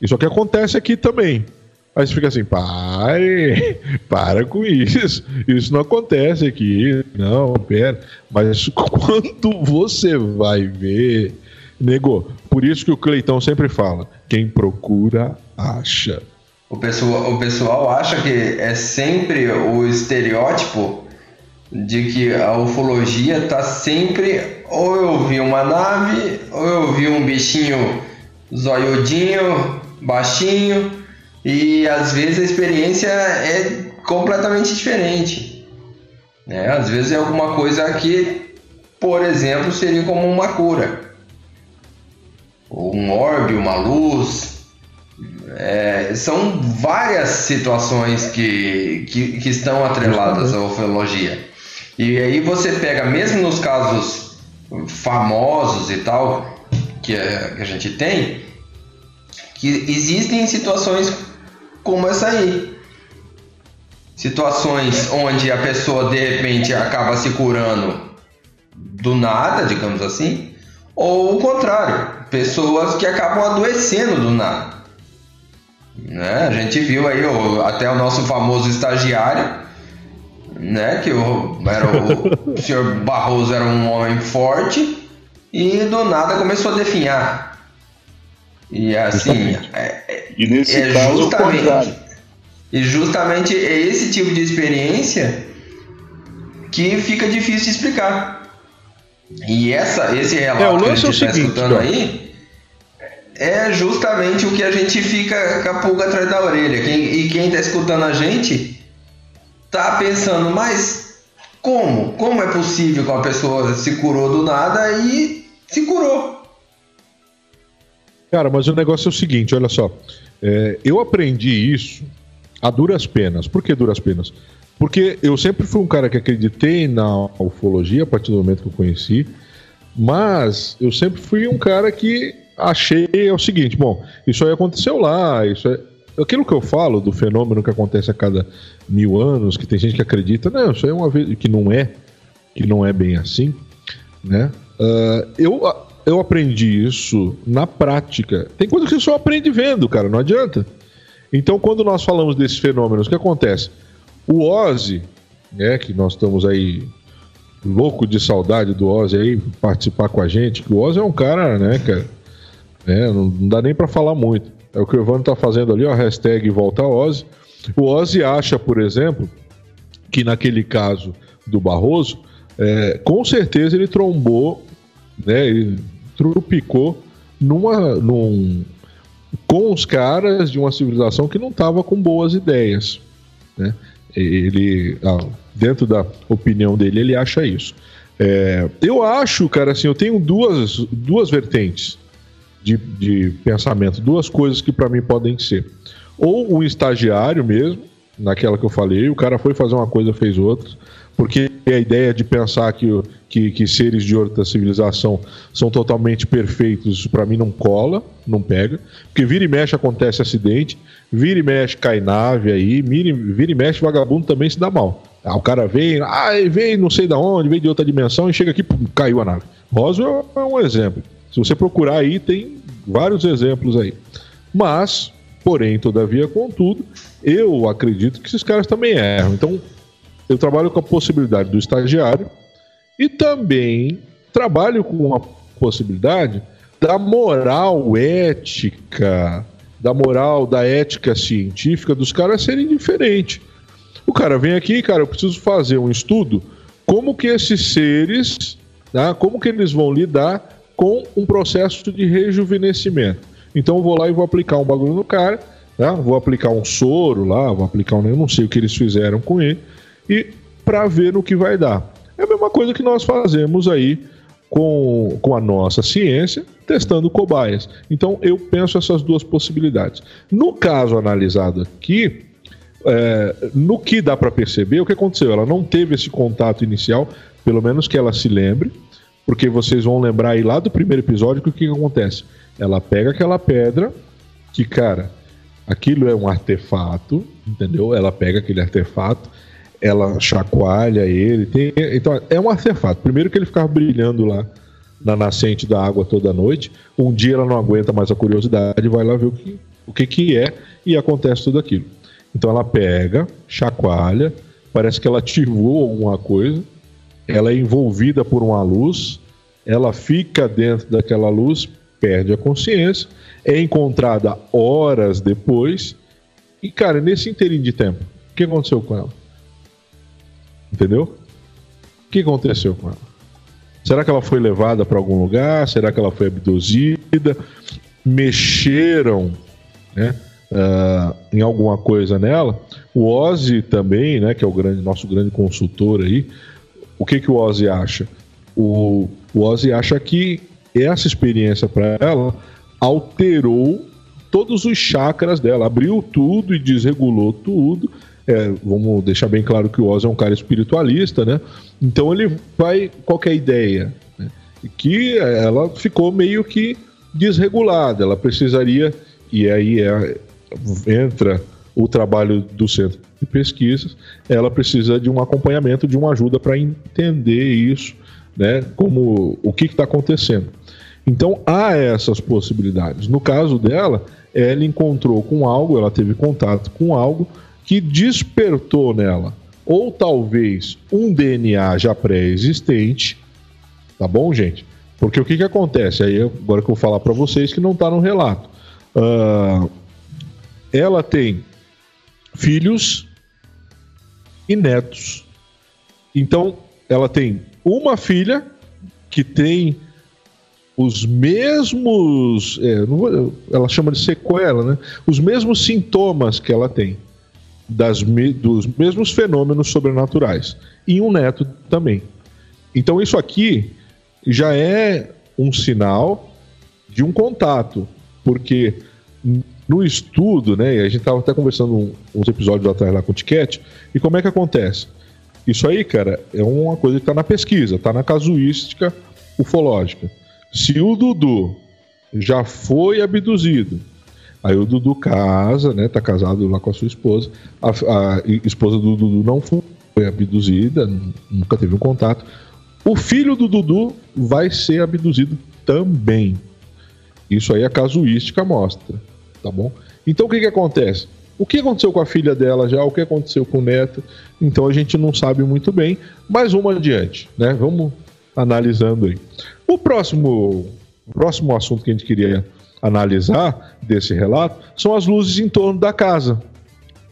Isso aqui acontece aqui também. Aí você fica assim, pare, [LAUGHS] para com isso. Isso não acontece aqui. Não, pera. Mas [LAUGHS] quando você vai ver, nego, por isso que o Cleitão sempre fala: quem procura, acha. O pessoal, o pessoal acha que é sempre o estereótipo de que a ufologia tá sempre ou eu vi uma nave, ou eu vi um bichinho zoiudinho, baixinho, e às vezes a experiência é completamente diferente. Né? Às vezes é alguma coisa que, por exemplo, seria como uma cura. Um orbe, uma luz. É, são várias situações que, que, que estão atreladas à ufologia. E aí você pega, mesmo nos casos famosos e tal, que, é, que a gente tem, que existem situações como essa aí. Situações onde a pessoa de repente acaba se curando do nada, digamos assim, ou o contrário, pessoas que acabam adoecendo do nada. Né? A gente viu aí o, até o nosso famoso estagiário, né? Que o, era o, [LAUGHS] o senhor Barroso era um homem forte e do nada começou a definhar. E assim. É, e nesse é caso, justamente. E justamente é esse tipo de experiência que fica difícil de explicar. E essa, esse relato é, o que a gente é escutando aí é justamente o que a gente fica com a pulga atrás da orelha. Quem, e quem está escutando a gente tá pensando, mas como? Como é possível que uma pessoa se curou do nada e se curou? Cara, mas o negócio é o seguinte, olha só. É, eu aprendi isso a duras penas. Por que duras penas? Porque eu sempre fui um cara que acreditei na ufologia a partir do momento que eu conheci, mas eu sempre fui um cara que achei é o seguinte, bom, isso aí aconteceu lá, isso é... Aquilo que eu falo do fenômeno que acontece a cada mil anos, que tem gente que acredita, não, isso aí é uma vez que não é, que não é bem assim, né? Uh, eu eu aprendi isso na prática. Tem coisa que você só aprende vendo, cara, não adianta. Então, quando nós falamos desses fenômenos, o que acontece? O Ozzy, né, que nós estamos aí louco de saudade do Ozzy aí participar com a gente, que o Ozzy é um cara, né, cara, né, não, não dá nem para falar muito. É o que o Evandro tá fazendo ali, ó, hashtag volta Ozzy. O Ozzy acha, por exemplo, que naquele caso do Barroso, é, com certeza ele trombou, né, ele trupicou numa, num, com os caras de uma civilização que não estava com boas ideias. Né? Ele, ah, dentro da opinião dele, ele acha isso. É, eu acho, cara, assim, eu tenho duas, duas vertentes de, de pensamento, duas coisas que para mim podem ser. Ou um estagiário mesmo, naquela que eu falei, o cara foi fazer uma coisa, fez outra, porque a ideia de pensar que, que, que seres de outra civilização são totalmente perfeitos, para mim não cola, não pega. Porque vira e mexe acontece acidente, vira e mexe cai nave aí, vira, vira e mexe vagabundo também se dá mal. Ah, o cara vem, ah, vem não sei da onde, vem de outra dimensão e chega aqui, pum, caiu a nave. Roswell é um exemplo. Se você procurar aí, tem vários exemplos aí. Mas, porém, todavia, contudo, eu acredito que esses caras também erram. Então, eu trabalho com a possibilidade do estagiário e também trabalho com a possibilidade da moral ética, da moral, da ética científica dos caras serem diferentes. O cara vem aqui, cara, eu preciso fazer um estudo como que esses seres, tá, como que eles vão lidar com um processo de rejuvenescimento. Então eu vou lá e vou aplicar um bagulho no cara, tá? vou aplicar um soro lá, vou aplicar um. Eu não sei o que eles fizeram com ele e para ver no que vai dar. É mesma coisa que nós fazemos aí com, com a nossa ciência, testando cobaias. Então eu penso essas duas possibilidades. No caso analisado aqui, é, no que dá para perceber, o que aconteceu? Ela não teve esse contato inicial, pelo menos que ela se lembre, porque vocês vão lembrar aí lá do primeiro episódio que o que acontece? Ela pega aquela pedra, que, cara, aquilo é um artefato, entendeu? Ela pega aquele artefato, ela chacoalha ele. Tem, então, é um artefato. Primeiro que ele ficava brilhando lá na nascente da água toda noite. Um dia ela não aguenta mais a curiosidade, vai lá ver o que, o que, que é e acontece tudo aquilo. Então ela pega, chacoalha, parece que ela ativou alguma coisa, ela é envolvida por uma luz, ela fica dentro daquela luz, perde a consciência, é encontrada horas depois, e cara, nesse inteirinho de tempo, o que aconteceu com ela? Entendeu? O que aconteceu com ela? Será que ela foi levada para algum lugar? Será que ela foi abduzida? Mexeram né, uh, em alguma coisa nela. O Ozzy também, né, que é o grande, nosso grande consultor aí, o que, que o Ozzy acha? O, o Ozzy acha que essa experiência para ela alterou todos os chakras dela, abriu tudo e desregulou tudo. É, vamos deixar bem claro que o Ozzy é um cara espiritualista, né? Então ele vai. Qual é ideia? Né? Que ela ficou meio que desregulada, ela precisaria. E aí é, entra o trabalho do centro de pesquisas, ela precisa de um acompanhamento, de uma ajuda para entender isso, né? Como o que está acontecendo. Então há essas possibilidades. No caso dela, ela encontrou com algo, ela teve contato com algo que despertou nela, ou talvez um DNA já pré-existente, tá bom, gente? Porque o que, que acontece? Aí agora que eu vou falar para vocês que não está no relato. Uh, ela tem filhos e netos. Então, ela tem uma filha que tem os mesmos. É, vou, ela chama de sequela, né? Os mesmos sintomas que ela tem. Das, dos mesmos fenômenos sobrenaturais. E um neto também. Então, isso aqui já é um sinal de um contato. Porque no estudo, né? A gente estava até conversando uns episódios atrás lá com o Tiquete, e como é que acontece? Isso aí, cara, é uma coisa que está na pesquisa, está na casuística ufológica. Se o Dudu já foi abduzido, aí o Dudu casa, né? Tá casado lá com a sua esposa, a, a esposa do Dudu não foi abduzida, nunca teve um contato. O filho do Dudu vai ser abduzido também. Isso aí a casuística mostra tá bom? Então o que que acontece? O que aconteceu com a filha dela já? O que aconteceu com o neto? Então a gente não sabe muito bem, mas vamos adiante, né? Vamos analisando aí. O próximo, o próximo assunto que a gente queria analisar desse relato são as luzes em torno da casa,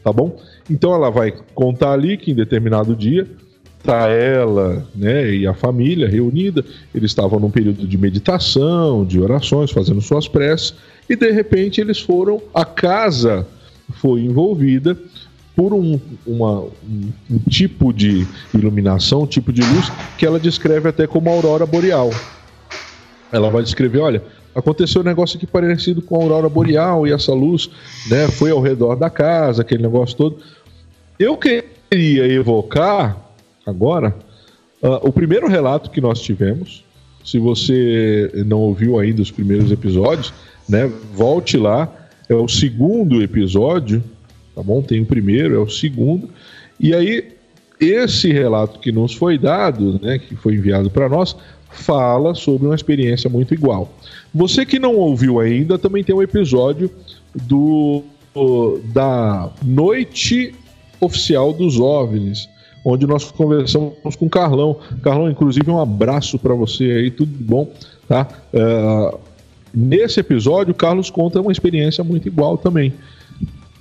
tá bom? Então ela vai contar ali que em determinado dia tá ela, né, e a família reunida, eles estavam num período de meditação, de orações, fazendo suas preces, e de repente eles foram, a casa foi envolvida por um, uma, um, um, tipo de iluminação, um tipo de luz que ela descreve até como aurora boreal. Ela vai descrever, olha, aconteceu um negócio aqui parecido com a aurora boreal e essa luz, né, foi ao redor da casa, aquele negócio todo. Eu queria evocar agora uh, o primeiro relato que nós tivemos. Se você não ouviu ainda os primeiros episódios, né? Volte lá, é o segundo episódio, tá bom? Tem o primeiro, é o segundo. E aí esse relato que nos foi dado, né, que foi enviado para nós, fala sobre uma experiência muito igual. Você que não ouviu ainda, também tem um episódio do da noite oficial dos OVNIs, onde nós conversamos com o Carlão. Carlão, inclusive, um abraço para você aí, tudo bom, tá? Uh, Nesse episódio, o Carlos conta uma experiência muito igual também.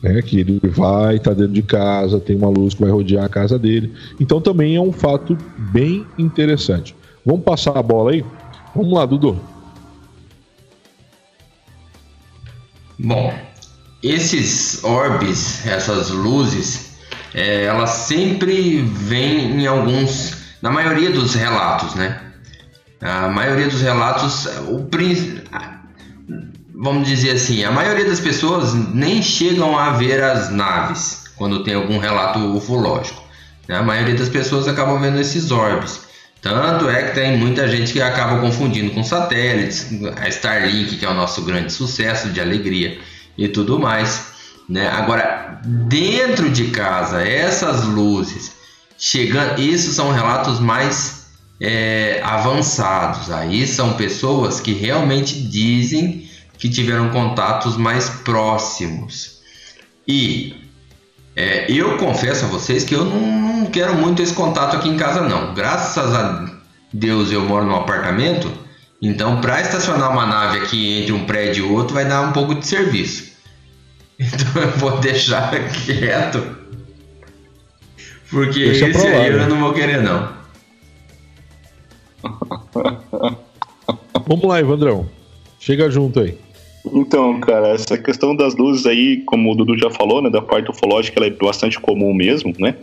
Né, que ele vai estar tá dentro de casa, tem uma luz que vai rodear a casa dele. Então também é um fato bem interessante. Vamos passar a bola aí? Vamos lá, Dudu. Bom, esses orbes, essas luzes, é, elas sempre vêm em alguns, na maioria dos relatos, né? A maioria dos relatos, o, vamos dizer assim, a maioria das pessoas nem chegam a ver as naves quando tem algum relato ufológico. Né? A maioria das pessoas acabam vendo esses orbes. Tanto é que tem muita gente que acaba confundindo com satélites, a Starlink, que é o nosso grande sucesso de alegria e tudo mais. Né? Agora, dentro de casa, essas luzes chegando, isso são relatos mais é, avançados. Aí são pessoas que realmente dizem que tiveram contatos mais próximos. E é, eu confesso a vocês que eu não, não, quero muito esse contato aqui em casa, não. Graças a Deus eu moro num apartamento, então para estacionar uma nave aqui entre um prédio e outro vai dar um pouco de serviço. [LAUGHS] Então eu vou deixar quieto. Porque Deixa esse aí eu não vou querer, não. [LAUGHS] Vamos lá, Evandrão. Chega junto aí. Então, cara, essa questão das luzes aí, como o Dudu já falou, né, da parte ufológica, ela é bastante comum mesmo, né?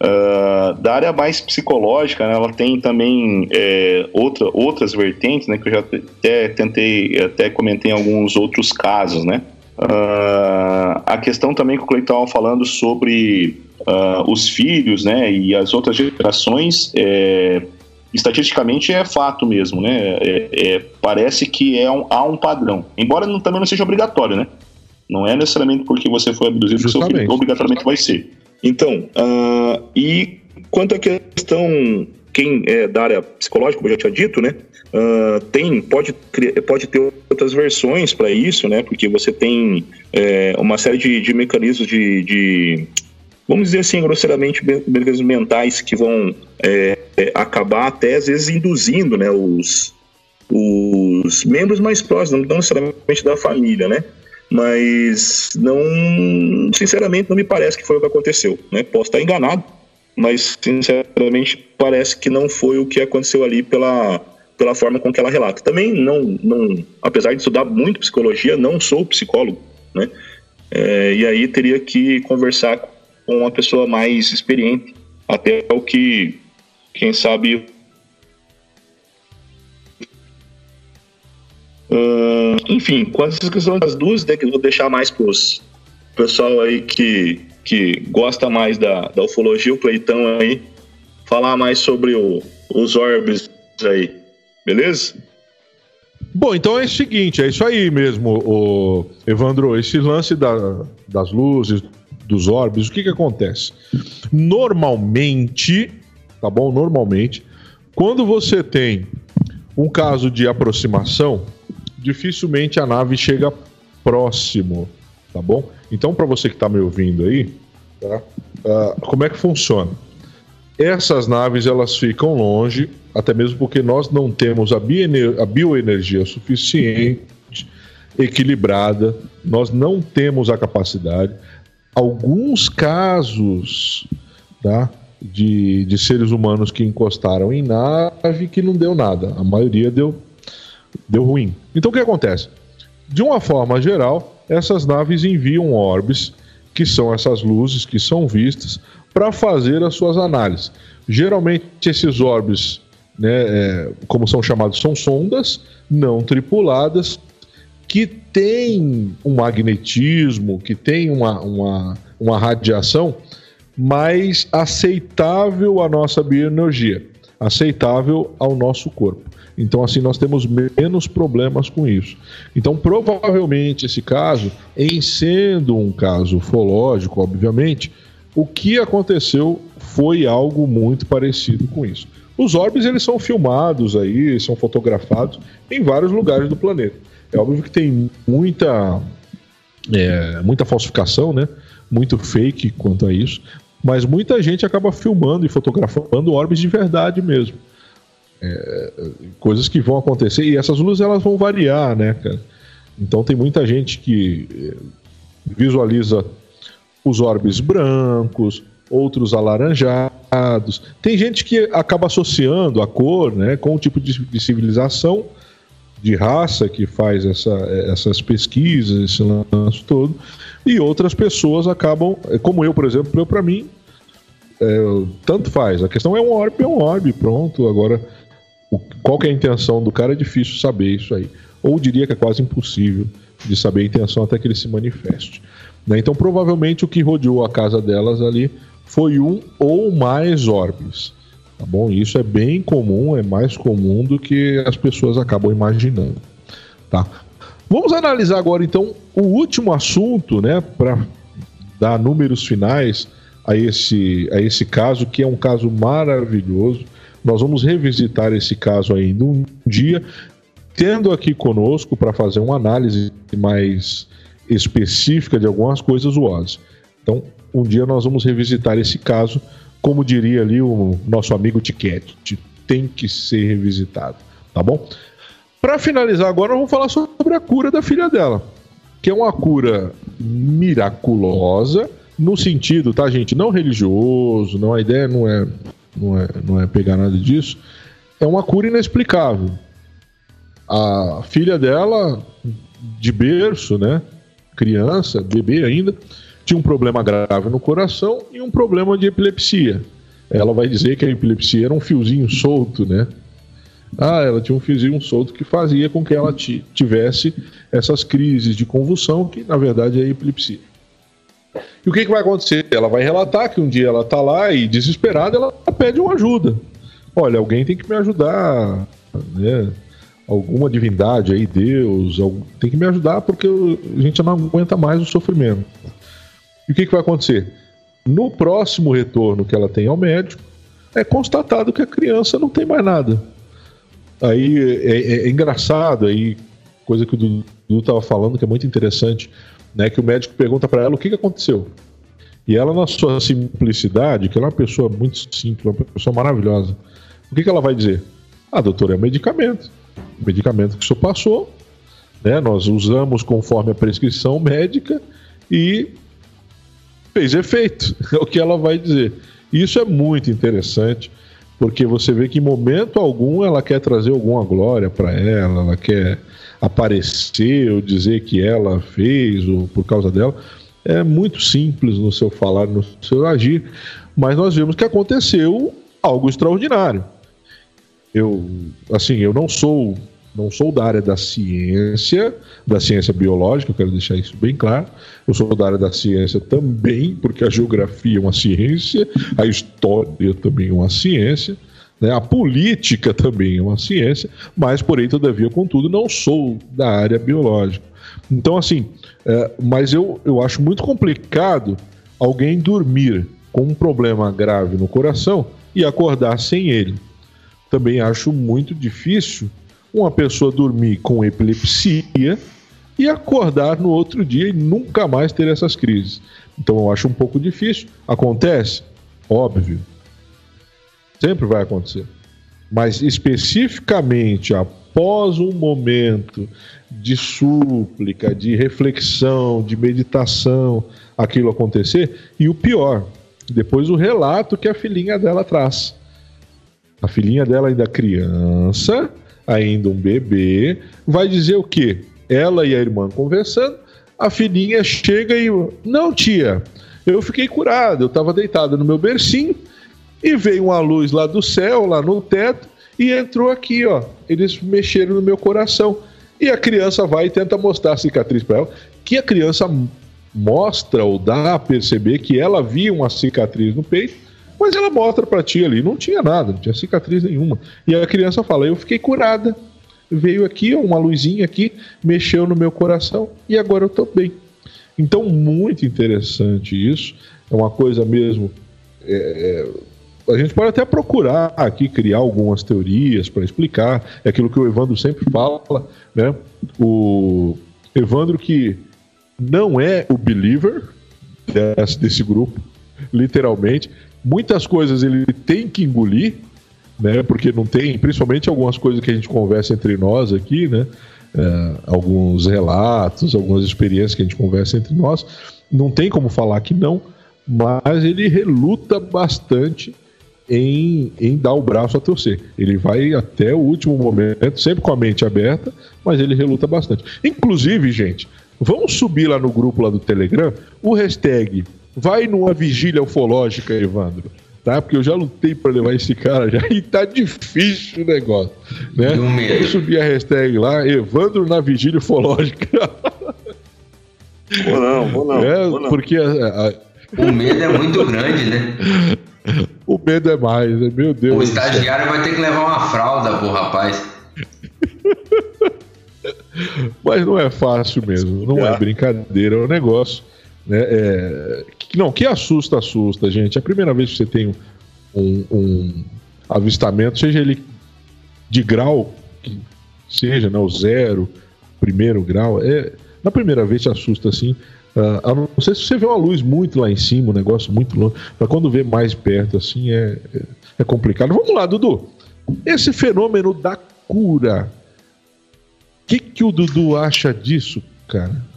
Uh, da área mais psicológica, né, ela tem também é, outra, outras vertentes, né, que eu já até tentei, até comentei em alguns outros casos, né? Uh, a questão também que o Cleiton estava falando sobre uh, os filhos, né, e as outras gerações, é, estatisticamente é fato mesmo, né? É, é, parece que é um, há um padrão, embora não, também não seja obrigatório, né? Não é necessariamente porque você foi abduzido que seu filho obrigatoriamente vai ser. Então, uh, e quanto à questão, quem é da área psicológica, como eu já tinha dito, né? Uh, tem, pode, pode ter outras versões para isso, né? Porque você tem é, uma série de, de mecanismos de, de vamos dizer assim, grosseiramente, mecanismos mentais que vão é, é, acabar até, às vezes, induzindo né, os, os membros mais próximos, não necessariamente da família, né? Mas não, sinceramente, não me parece que foi o que aconteceu, né? Posso estar enganado, mas sinceramente parece que não foi o que aconteceu ali pela, pela forma com que ela relata. Também não, não apesar de estudar muito psicologia, não sou psicólogo, né? É, e aí teria que conversar com uma pessoa mais experiente, até o que, quem sabe. Uh, enfim, com essas questões das duas, né, que eu vou deixar mais para os pessoal aí que, que gosta mais da, da ufologia, o Cleitão aí, falar mais sobre o, os orbes aí, beleza? Bom, então é o seguinte, é isso aí mesmo, o Evandro, esse lance da, das luzes, dos orbes, o que, que acontece? Normalmente, tá bom? Normalmente, quando você tem um caso de aproximação, dificilmente a nave chega próximo, tá bom? Então, para você que está me ouvindo aí, tá? Uh, como é que funciona? Essas naves elas ficam longe, até mesmo porque nós não temos a, a bioenergia suficiente, equilibrada, nós não temos a capacidade alguns casos tá, de, de seres humanos que encostaram em nave que não deu nada. A maioria deu, deu ruim. Então o que acontece? De uma forma geral, essas naves enviam orbes, que são essas luzes que são vistas, para fazer as suas análises. Geralmente esses orbes, né, é, como são chamados, são sondas não tripuladas que tem um magnetismo, que tem uma, uma, uma radiação mais aceitável à nossa bioenergia, aceitável ao nosso corpo. Então, assim, nós temos menos problemas com isso. Então, provavelmente, esse caso, em sendo um caso ufológico, obviamente, o que aconteceu foi algo muito parecido com isso. Os orbes, eles são filmados aí, são fotografados em vários lugares do planeta. É óbvio que tem muita, é, muita falsificação, né? Muito fake quanto a isso. Mas muita gente acaba filmando e fotografando orbes de verdade mesmo. É, coisas que vão acontecer. E essas luzes elas vão variar, né, cara? Então tem muita gente que é, visualiza os orbes brancos, outros alaranjados. Tem gente que acaba associando a cor né, com o tipo de, de civilização de raça que faz essa, essas pesquisas, esse lance todo, e outras pessoas acabam, é, como eu, por exemplo, para mim, é, tanto faz. A questão é um orbe, é um orbe, pronto. Agora, o, qual é a intenção do cara é difícil saber isso aí. Ou diria que é quase impossível de saber a intenção até que ele se manifeste. Né? Então, provavelmente o que rodeou a casa delas ali foi um ou mais orbes. Tá bom? Isso é bem comum, é mais comum do que as pessoas acabam imaginando. Tá? Vamos analisar agora então o último assunto, né, para dar números finais a esse, a esse caso, que é um caso maravilhoso. Nós vamos revisitar esse caso ainda um dia, tendo aqui conosco para fazer uma análise mais específica de algumas coisas o Oz. Então, um dia nós vamos revisitar esse caso como diria ali o nosso amigo Tiquete, tem que ser revisitado, tá bom? Para finalizar agora, vamos falar sobre a cura da filha dela, que é uma cura miraculosa no sentido, tá, gente, não religioso, não a ideia não é não é, não é pegar nada disso, é uma cura inexplicável. A filha dela de berço, né? Criança, bebê ainda, tinha um problema grave no coração e um problema de epilepsia. Ela vai dizer que a epilepsia era um fiozinho solto, né? Ah, ela tinha um fiozinho solto que fazia com que ela tivesse essas crises de convulsão, que na verdade é epilepsia. E o que, que vai acontecer? Ela vai relatar que um dia ela está lá e desesperada, ela pede uma ajuda. Olha, alguém tem que me ajudar, né? Alguma divindade aí, Deus, tem que me ajudar porque a gente não aguenta mais o sofrimento. E o que, que vai acontecer? No próximo retorno que ela tem ao médico, é constatado que a criança não tem mais nada. Aí é, é, é engraçado, aí, coisa que o Dudu estava falando que é muito interessante, né? Que o médico pergunta para ela o que, que aconteceu. E ela, na sua simplicidade, que ela é uma pessoa muito simples, uma pessoa maravilhosa, o que, que ela vai dizer? Ah, doutor, é medicamento. medicamento que o senhor passou, né? Nós usamos conforme a prescrição médica e fez efeito. [LAUGHS] É o que ela vai dizer. Isso é muito interessante porque você vê que em momento algum ela quer trazer alguma glória para ela, ela quer aparecer ou dizer que ela fez ou por causa dela. É muito simples no seu falar, no seu agir, mas nós vemos que aconteceu algo extraordinário. Eu, assim, eu não sou não sou da área da ciência, da ciência biológica, eu quero deixar isso bem claro. Eu sou da área da ciência também, porque a geografia é uma ciência, a história também é uma ciência, né? a política também é uma ciência, mas, porém, todavia, contudo, não sou da área biológica. Então, assim, é, mas eu, eu acho muito complicado alguém dormir com um problema grave no coração e acordar sem ele. Também acho muito difícil uma pessoa dormir com epilepsia e acordar no outro dia e nunca mais ter essas crises. Então eu acho um pouco difícil. Acontece? Óbvio. Sempre vai acontecer. Mas especificamente após um momento de súplica, de reflexão, de meditação, aquilo acontecer, e o pior, depois o relato que a filhinha dela traz. A filhinha dela ainda criança, ainda um bebê, vai dizer o quê? Ela e a irmã conversando, a filhinha chega e. Não, tia, eu fiquei curado, eu estava deitado no meu bercinho e veio uma luz lá do céu, lá no teto, e entrou aqui, ó. Eles mexeram no meu coração. E a criança vai e tenta mostrar a cicatriz para ela, que a criança mostra ou dá a perceber que ela via uma cicatriz no peito mas ela mostra pra ti ali, não tinha nada, não tinha cicatriz nenhuma. E a criança fala: Eu fiquei curada. Veio aqui, uma luzinha aqui, mexeu no meu coração e agora eu tô bem. Então, muito interessante isso. É uma coisa mesmo. É, é, a gente pode até procurar aqui criar algumas teorias para explicar. É aquilo que o Evandro sempre fala, né? O Evandro que não é o believer desse grupo, literalmente, muitas coisas ele tem que engolir, né? Porque não tem, principalmente algumas coisas que a gente conversa entre nós aqui, né? É, alguns relatos, algumas experiências que a gente conversa entre nós, não tem como falar que não, mas ele reluta bastante em, em dar o braço a torcer. Ele vai até o último momento, sempre com a mente aberta, mas ele reluta bastante. Inclusive, gente, vamos subir lá no grupo lá do Telegram o hashtag Vai numa vigília ufológica, Evandro. Tá? Porque eu já lutei para levar esse cara já e tá difícil o negócio. Né? Vou subir a hashtag lá, Evandro na vigília ufológica. Vou não, vou não. É, vou não. Porque a, a... o medo é muito grande, né? O medo é mais, né? meu Deus. O estagiário vai ter que levar uma fralda pro rapaz. [LAUGHS] Mas não é fácil mesmo, não é, é brincadeira, é um negócio né? É, que, não, que assusta, assusta, gente. É a primeira vez que você tem um, um avistamento, seja ele de grau, que seja, né, o zero, primeiro grau, é, na primeira vez te assusta assim. Uh, a não ser se você vê uma luz muito lá em cima, um negócio muito longe, mas quando vê mais perto assim é, é, é complicado. Vamos lá, Dudu. Esse fenômeno da cura, o que, que o Dudu acha disso, cara?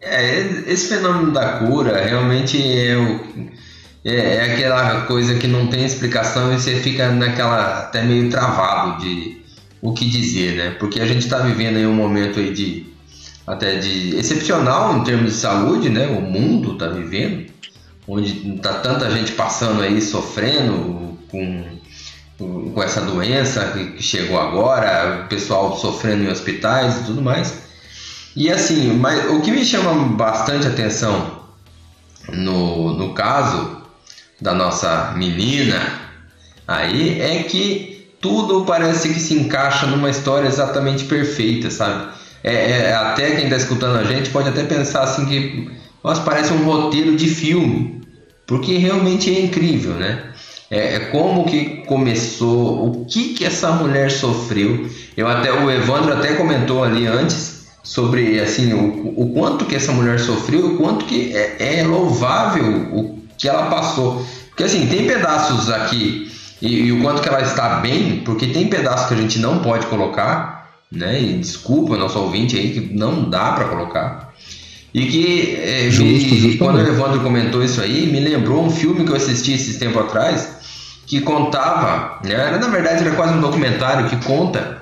É, esse fenômeno da cura realmente é, o, é, é, aquela coisa que não tem explicação e você fica naquela até meio travado de o que dizer, né? Porque a gente está vivendo aí um momento aí de até de excepcional em termos de saúde, né? O mundo está vivendo, onde está tanta gente passando aí sofrendo com, com essa doença que chegou agora, o pessoal sofrendo em hospitais e tudo mais. E assim, mas o que me chama bastante atenção no, no caso da nossa menina aí é que tudo parece que se encaixa numa história exatamente perfeita, sabe? É, é, até quem está escutando a gente pode até pensar assim que nossa, parece um roteiro de filme, porque realmente é incrível, né? É, é, como que começou, o que que essa mulher sofreu. Eu até o Evandro até comentou ali antes sobre assim o, o quanto que essa mulher sofreu, o quanto que é, é louvável o que ela passou. Porque assim tem pedaços aqui e, e, o quanto que ela está bem, porque tem pedaços que a gente não pode colocar, né? E desculpa nosso ouvinte aí que não dá para colocar. E que é, justo, me, quando o Evandro comentou isso aí, me lembrou um filme que eu assisti esses tempo atrás, que contava, né, era, na verdade era quase um documentário que conta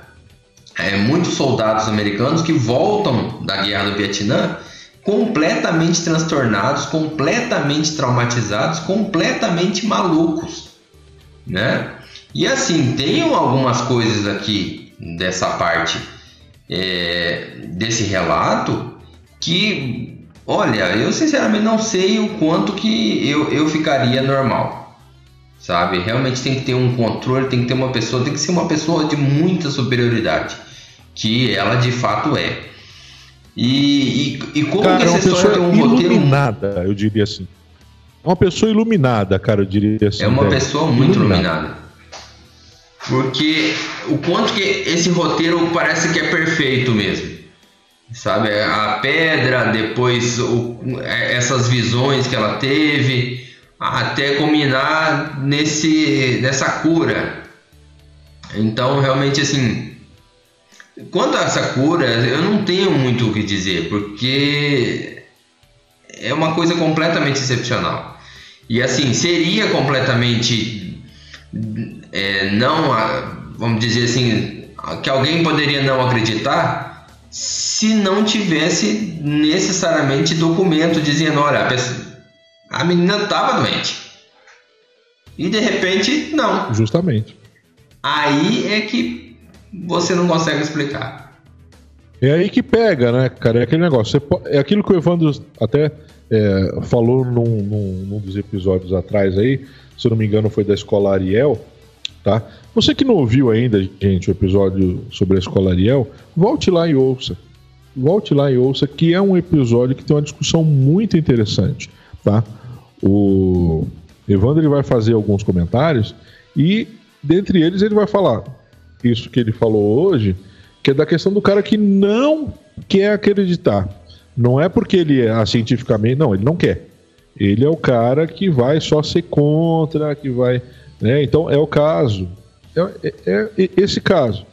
é, muitos soldados americanos que voltam da guerra do Vietnã completamente transtornados, completamente traumatizados, completamente malucos, né? E assim, tem algumas coisas aqui dessa parte é, desse relato que, olha, eu sinceramente não sei o quanto que eu, eu ficaria normal sabe? Realmente tem que ter um controle, tem que ter uma pessoa, tem que ser uma pessoa de muita superioridade, que ela de fato é. E, e, e como cara, que essa história tem um roteiro iluminada, eu diria assim. Uma pessoa iluminada, cara, eu diria assim. É uma pessoa muito iluminada. iluminada. Porque o quanto que esse roteiro parece que é perfeito mesmo. Sabe, a pedra, depois o, é, essas visões que ela teve, até culminar nesse, nessa cura. Então, realmente, assim, quanto a essa cura, eu não tenho muito o que dizer, porque é uma coisa completamente excepcional. E assim, seria completamente é, não, vamos dizer assim, que alguém poderia não acreditar se não tivesse necessariamente documento dizendo, olha, a pessoa, a menina estava doente. E de repente, não. Justamente. Aí é que você não consegue explicar. É aí que pega, né, cara? É aquele negócio. é aquilo que o Evandro até é, falou num, num, num, dos episódios atrás aí, se eu não me engano, foi da escola Ariel, tá? Você que não ouviu ainda, gente, o episódio sobre a escola Ariel, volte lá e ouça. Volte lá e ouça, que é um episódio que tem uma discussão muito interessante, tá? O Evandro ele vai fazer alguns comentários e dentre eles ele vai falar isso que ele falou hoje, que é da questão do cara que não quer acreditar. Não é porque ele é ah, cientificamente, não, ele não quer. Ele é o cara que vai só ser contra, que vai. Né? Então é o caso. É, é, é esse caso.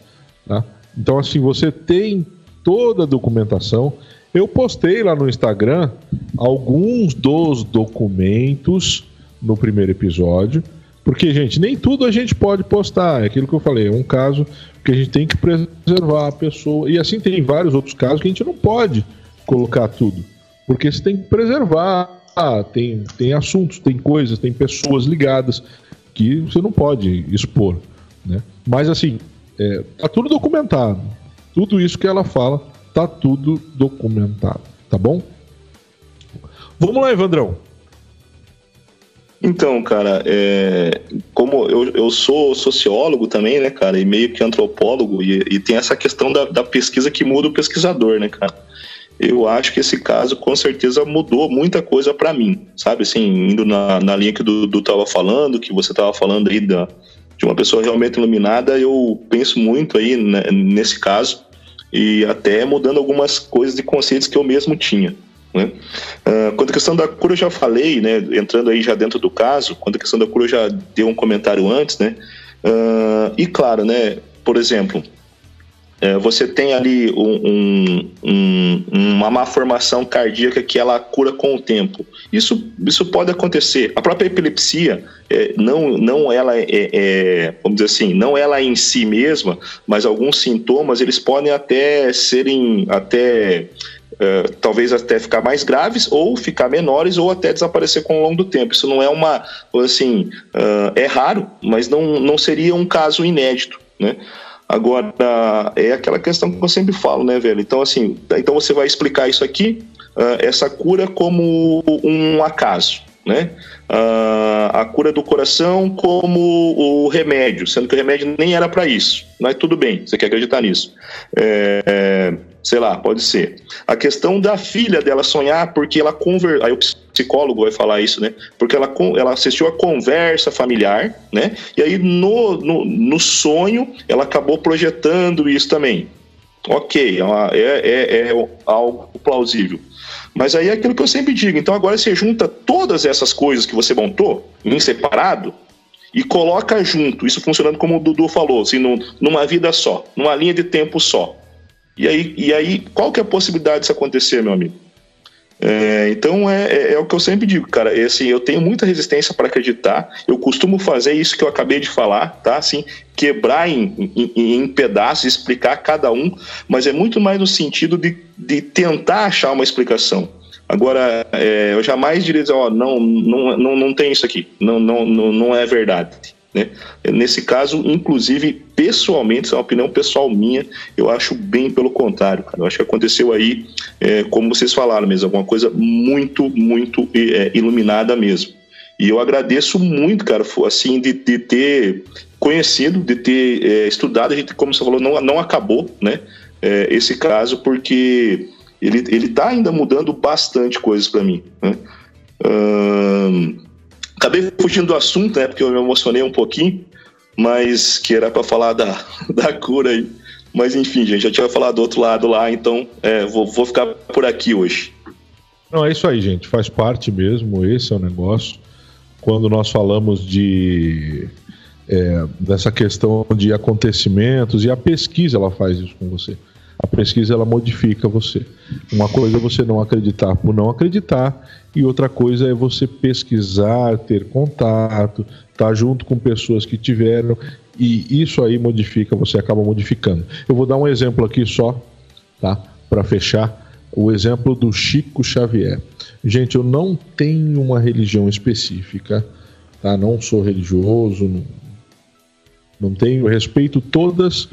Tá? Então, assim, você tem toda a documentação. Eu postei lá no Instagram alguns dos documentos no primeiro episódio, porque, gente, nem tudo a gente pode postar. É aquilo que eu falei, é um caso que a gente tem que preservar a pessoa. E assim tem vários outros casos que a gente não pode colocar tudo, porque você tem que preservar. Ah, tem, tem assuntos, tem coisas, tem pessoas ligadas que você não pode expor. Né? Mas assim, é, tá tudo documentado. Tudo isso que ela fala Tá tudo documentado, tá bom? Vamos lá, Evandrão. Então, cara, é, como eu, eu sou sociólogo também, né, cara, e meio que antropólogo, e, e tem essa questão da, da, pesquisa que muda o pesquisador, né, cara? Eu acho que esse caso com certeza mudou muita coisa para mim, sabe? Assim, indo na, na linha que o Dudu tava falando, que você tava falando aí da, de uma pessoa realmente iluminada, eu penso muito aí né, nesse caso e até mudando algumas coisas de conceitos que eu mesmo tinha. Né? Uh, quanto à questão da cura, eu já falei, né, entrando aí já dentro do caso, quanto à questão da cura, eu já dei um comentário antes, né? Uh, e claro, né, por exemplo, é, você tem ali um, um, uma má formação cardíaca que ela cura com o tempo. Isso, isso pode acontecer. A própria epilepsia, é, não, não ela é, é, vamos dizer assim, não ela em si mesma, mas alguns sintomas eles podem até serem até é, talvez até ficar mais graves, ou ficar menores, ou até desaparecer com o longo do tempo. Isso não é uma, assim, uh, é raro, mas não, não seria um caso inédito, né? Agora, é aquela questão que eu sempre falo, né, velho? Então, assim, então você vai explicar isso aqui, uh, essa cura como um acaso, né? Uh, a cura do coração como o remédio, sendo que o remédio nem era para isso. Mas tudo bem, você quer acreditar nisso. É, é, sei lá, pode ser. A questão da filha dela sonhar porque ela conver... aí o psicólogo vai falar isso, né? Porque ela, ela assistiu a conversa familiar, né? E aí no, no, no sonho ela acabou projetando isso também. Ok, é, é, é, é algo plausível. Mas aí é aquilo que eu sempre digo. Então agora você junta todas essas coisas que você montou em separado e coloca junto, isso funcionando como o Dudu falou, assim, numa vida só, numa linha de tempo só. E aí, e aí qual que é a possibilidade disso acontecer, meu amigo? É, então é, é, é, o que eu sempre digo, cara. É assim, eu tenho muita resistência para acreditar. Eu costumo fazer isso que eu acabei de falar, tá? Assim, quebrar em, em, em pedaços, explicar cada um, mas é muito mais no sentido de, de tentar achar uma explicação. Agora, é, eu jamais diria, ó, não, não, não, não tem isso aqui, não, não, não, não é verdade. Né? Nesse caso, inclusive, pessoalmente, isso é uma opinião pessoal minha, eu acho bem pelo contrário. Cara. Eu acho que aconteceu aí, é, como vocês falaram mesmo, alguma coisa muito, muito é, iluminada mesmo. E eu agradeço muito, cara, assim, de, de ter conhecido, de ter é, estudado, a gente, como você falou, não, não acabou, né? É, esse caso, porque ele, ele tá ainda mudando bastante coisas para mim, né? Acabei fugindo do assunto, né? Porque eu me emocionei um pouquinho, mas que era para falar da, [LAUGHS] da cura aí. Mas enfim, gente, já tinha falado do outro lado lá, então é, vou, vou ficar por aqui hoje. Não, é isso aí, gente. Faz parte mesmo, esse é o negócio. Quando nós falamos de é, dessa questão de acontecimentos, e a pesquisa ela faz isso com você. A pesquisa ela modifica você. Uma coisa é você não acreditar por não acreditar, e outra coisa é você pesquisar, ter contato, estar tá junto com pessoas que tiveram, e isso aí modifica, você acaba modificando. Eu vou dar um exemplo aqui só, tá? Para fechar, o exemplo do Chico Xavier. Gente, eu não tenho uma religião específica, tá? Não sou religioso, não, não tenho, respeito todas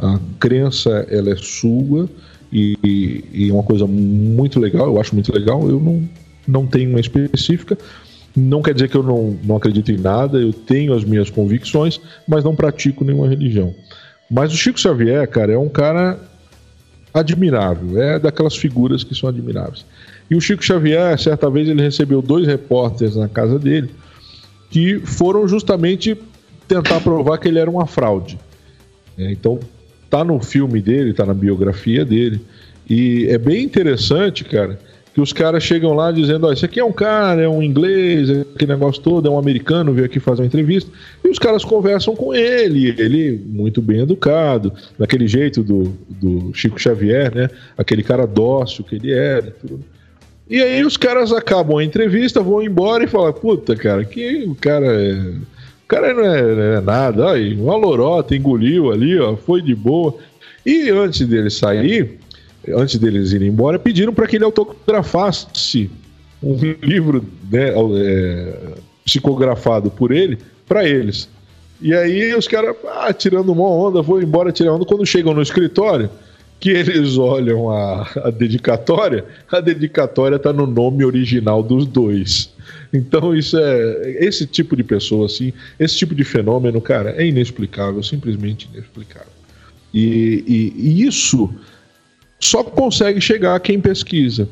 a crença ela é sua e, e é uma coisa muito legal, eu acho muito legal. Eu não, não tenho uma específica. Não quer dizer que eu não, não acredito em nada, eu tenho as minhas convicções, mas não pratico nenhuma religião. Mas o Chico Xavier, cara, é um cara admirável, é daquelas figuras que são admiráveis. E o Chico Xavier, certa vez, ele recebeu dois repórteres na casa dele que foram justamente tentar provar que ele era uma fraude. É, então, tá no filme dele, tá na biografia dele. E é bem interessante, cara, que os caras chegam lá dizendo: Ó, esse aqui é um cara, é um inglês, é aquele negócio todo, é um americano, veio aqui fazer uma entrevista. E os caras conversam com ele, ele muito bem educado, daquele jeito do, do Chico Xavier, né? Aquele cara dócil que ele era e tudo. E aí os caras acabam a entrevista, vão embora e falam: Puta, cara, que o cara é cara não é, não é nada, aí, uma lorota, engoliu ali, ó, foi de boa. E antes dele sair, antes deles irem embora, pediram para que ele autografasse um livro né, é, psicografado por ele para eles. E aí os caras, ah, tirando uma onda, vou embora tirar onda. Quando chegam no escritório, que eles olham a, a dedicatória, a dedicatória está no nome original dos dois. Então isso é esse tipo de pessoa assim, esse tipo de fenômeno, cara, é inexplicável, simplesmente inexplicável. E, e, e isso só consegue chegar a quem pesquisa.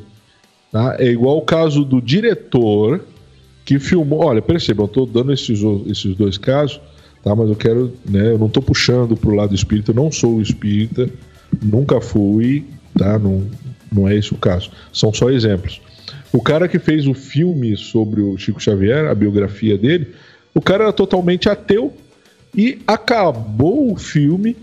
Tá? É igual o caso do diretor que filmou. Olha, percebam, eu estou dando esses, esses dois casos, tá? Mas eu quero, né? Eu não estou puxando para o lado espírita, eu não sou espírita, nunca fui, tá? Não, não é esse o caso. São só exemplos. O cara que fez o filme sobre o Chico Xavier, a biografia dele, o cara era totalmente ateu e acabou o filme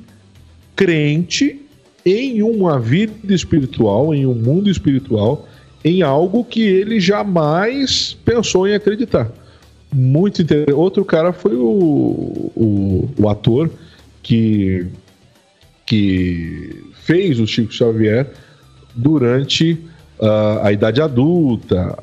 crente em uma vida espiritual, em um mundo espiritual, em algo que ele jamais pensou em acreditar. Muito interessante. Outro cara foi o, o, o ator que, que fez o Chico Xavier durante a, a idade adulta,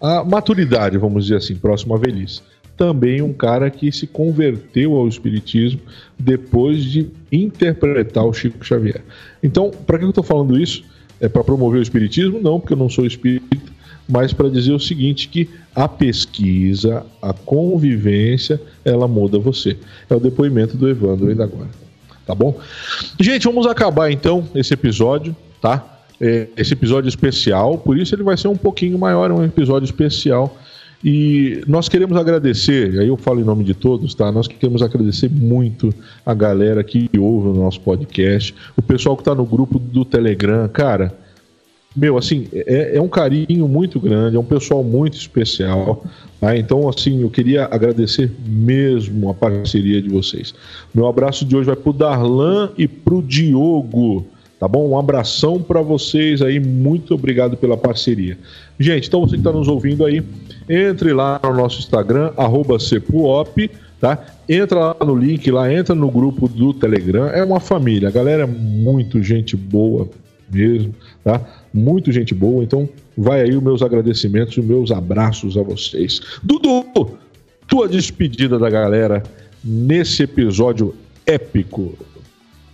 a maturidade, vamos dizer assim, próximo à velhice. Também um cara que se converteu ao Espiritismo depois de interpretar o Chico Xavier. Então, para que eu estou falando isso? É para promover o Espiritismo? Não, porque eu não sou espírita, mas para dizer o seguinte: que a pesquisa, a convivência, ela muda você. É o depoimento do Evandro ainda agora. Tá bom? Gente, vamos acabar então esse episódio, tá? é, esse episódio especial, por isso ele vai ser um pouquinho maior, é um episódio especial. E nós queremos agradecer, aí eu falo em nome de todos, tá? Nós queremos agradecer muito a galera que ouve o nosso podcast, o pessoal que está no grupo do Telegram, cara. Meu, assim, é, é, um carinho muito grande, é um pessoal muito especial. Tá? Então, assim, eu queria agradecer mesmo a parceria de vocês. Meu abraço de hoje vai pro Darlan e pro Diogo. Tá bom? Um abração para vocês aí, muito obrigado pela parceria. Gente, então você que está nos ouvindo aí, entre lá no nosso Instagram, Cepuop, tá? Entra lá no link, lá, entra no grupo do Telegram, é uma família, a galera é muito gente boa mesmo, tá? Muito gente boa, então vai aí os meus agradecimentos e meus abraços a vocês. Dudu, tua despedida da galera nesse episódio épico.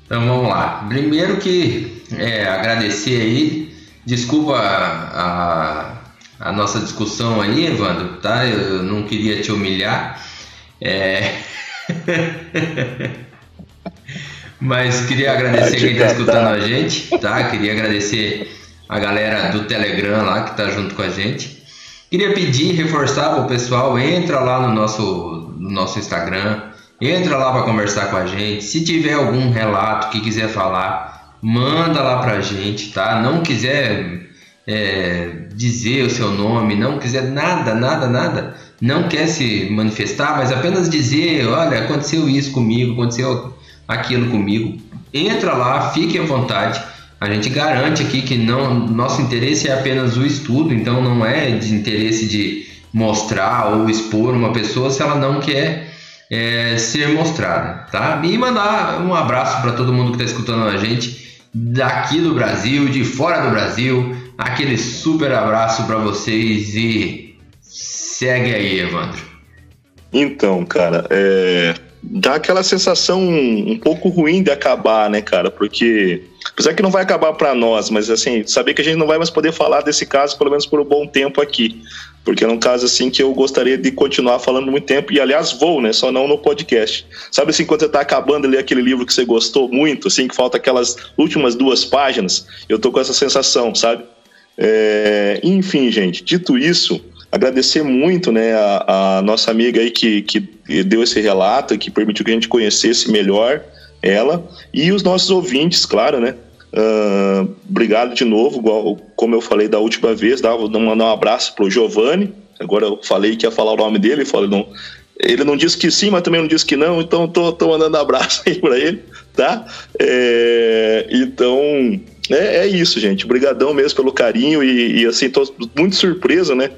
Então vamos lá. Primeiro que é, agradecer aí. Desculpa a, nossa discussão aí, Evandro, tá? Eu não queria te humilhar. É... [LAUGHS] Mas queria agradecer quem está escutando a gente, tá? Queria agradecer a galera do Telegram lá que está junto com a gente. Queria pedir, reforçar para o pessoal, entra lá no nosso, no nosso Instagram, Entra lá para conversar com a gente. Se tiver algum relato que quiser falar, manda lá para a gente, tá? Não quiser é, dizer o seu nome, não quiser nada, nada, nada, não quer se manifestar, mas apenas dizer, olha, aconteceu isso comigo, aconteceu aquilo comigo. Entra lá, fique à vontade. A gente garante aqui que não, nosso interesse é apenas o estudo, então não é de interesse de mostrar ou expor uma pessoa se ela não quer é, ser mostrada, tá? E mandar um abraço para todo mundo que está escutando a gente daqui do Brasil, de fora do Brasil. Aquele super abraço para vocês e segue aí, Evandro. Então, cara, é... dá aquela sensação um pouco ruim de acabar, né, cara? Porque apesar que não vai acabar para nós, mas assim, saber que a gente não vai mais poder falar desse caso pelo menos por um bom tempo aqui porque é um caso assim que eu gostaria de continuar falando muito tempo, e aliás vou, né, só não no podcast. Sabe assim, quando você está acabando ler aquele livro que você gostou muito, assim, que falta aquelas últimas duas páginas, eu tô com essa sensação, sabe? É, enfim, gente, dito isso, agradecer muito, né, a, a nossa amiga aí que, que deu esse relato, que permitiu que a gente conhecesse melhor ela, e os nossos ouvintes, claro, né, Uh, obrigado de novo, igual, como eu falei da última vez, dá, mandar um abraço pro Giovanni. Agora eu falei que ia falar o nome dele, falei, não, ele não disse que sim, mas também não disse que não, então tô, tô mandando abraço [LAUGHS] aí para ele, tá? É, então, é, é, isso, gente. Obrigadão mesmo pelo carinho e, e, assim, tô muito surpreso, né?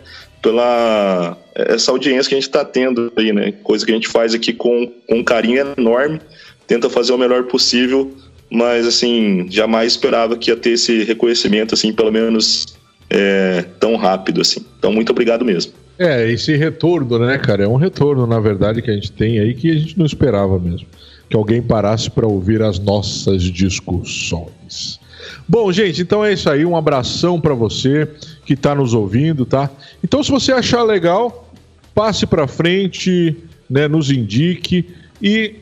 Pela essa audiência que a gente está tendo aí, né? Coisa que a gente faz aqui com, com um carinho enorme, tenta fazer o melhor possível mas assim, jamais esperava que ia ter esse reconhecimento, assim, pelo menos é, tão rápido, assim. Então, muito obrigado mesmo. É, esse retorno, né, cara? É um retorno, na verdade, que a gente tem aí que a gente não esperava mesmo. Que alguém parasse para ouvir as nossas discussões. Bom, gente, então é isso aí. Um abração para você que está nos ouvindo, tá? Então, se você achar legal, passe para frente, né, nos indique e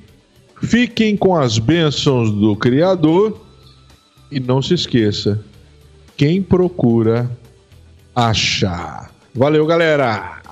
Fiquem com as bênçãos do Criador e não se esqueça: quem procura, acha. Valeu, galera!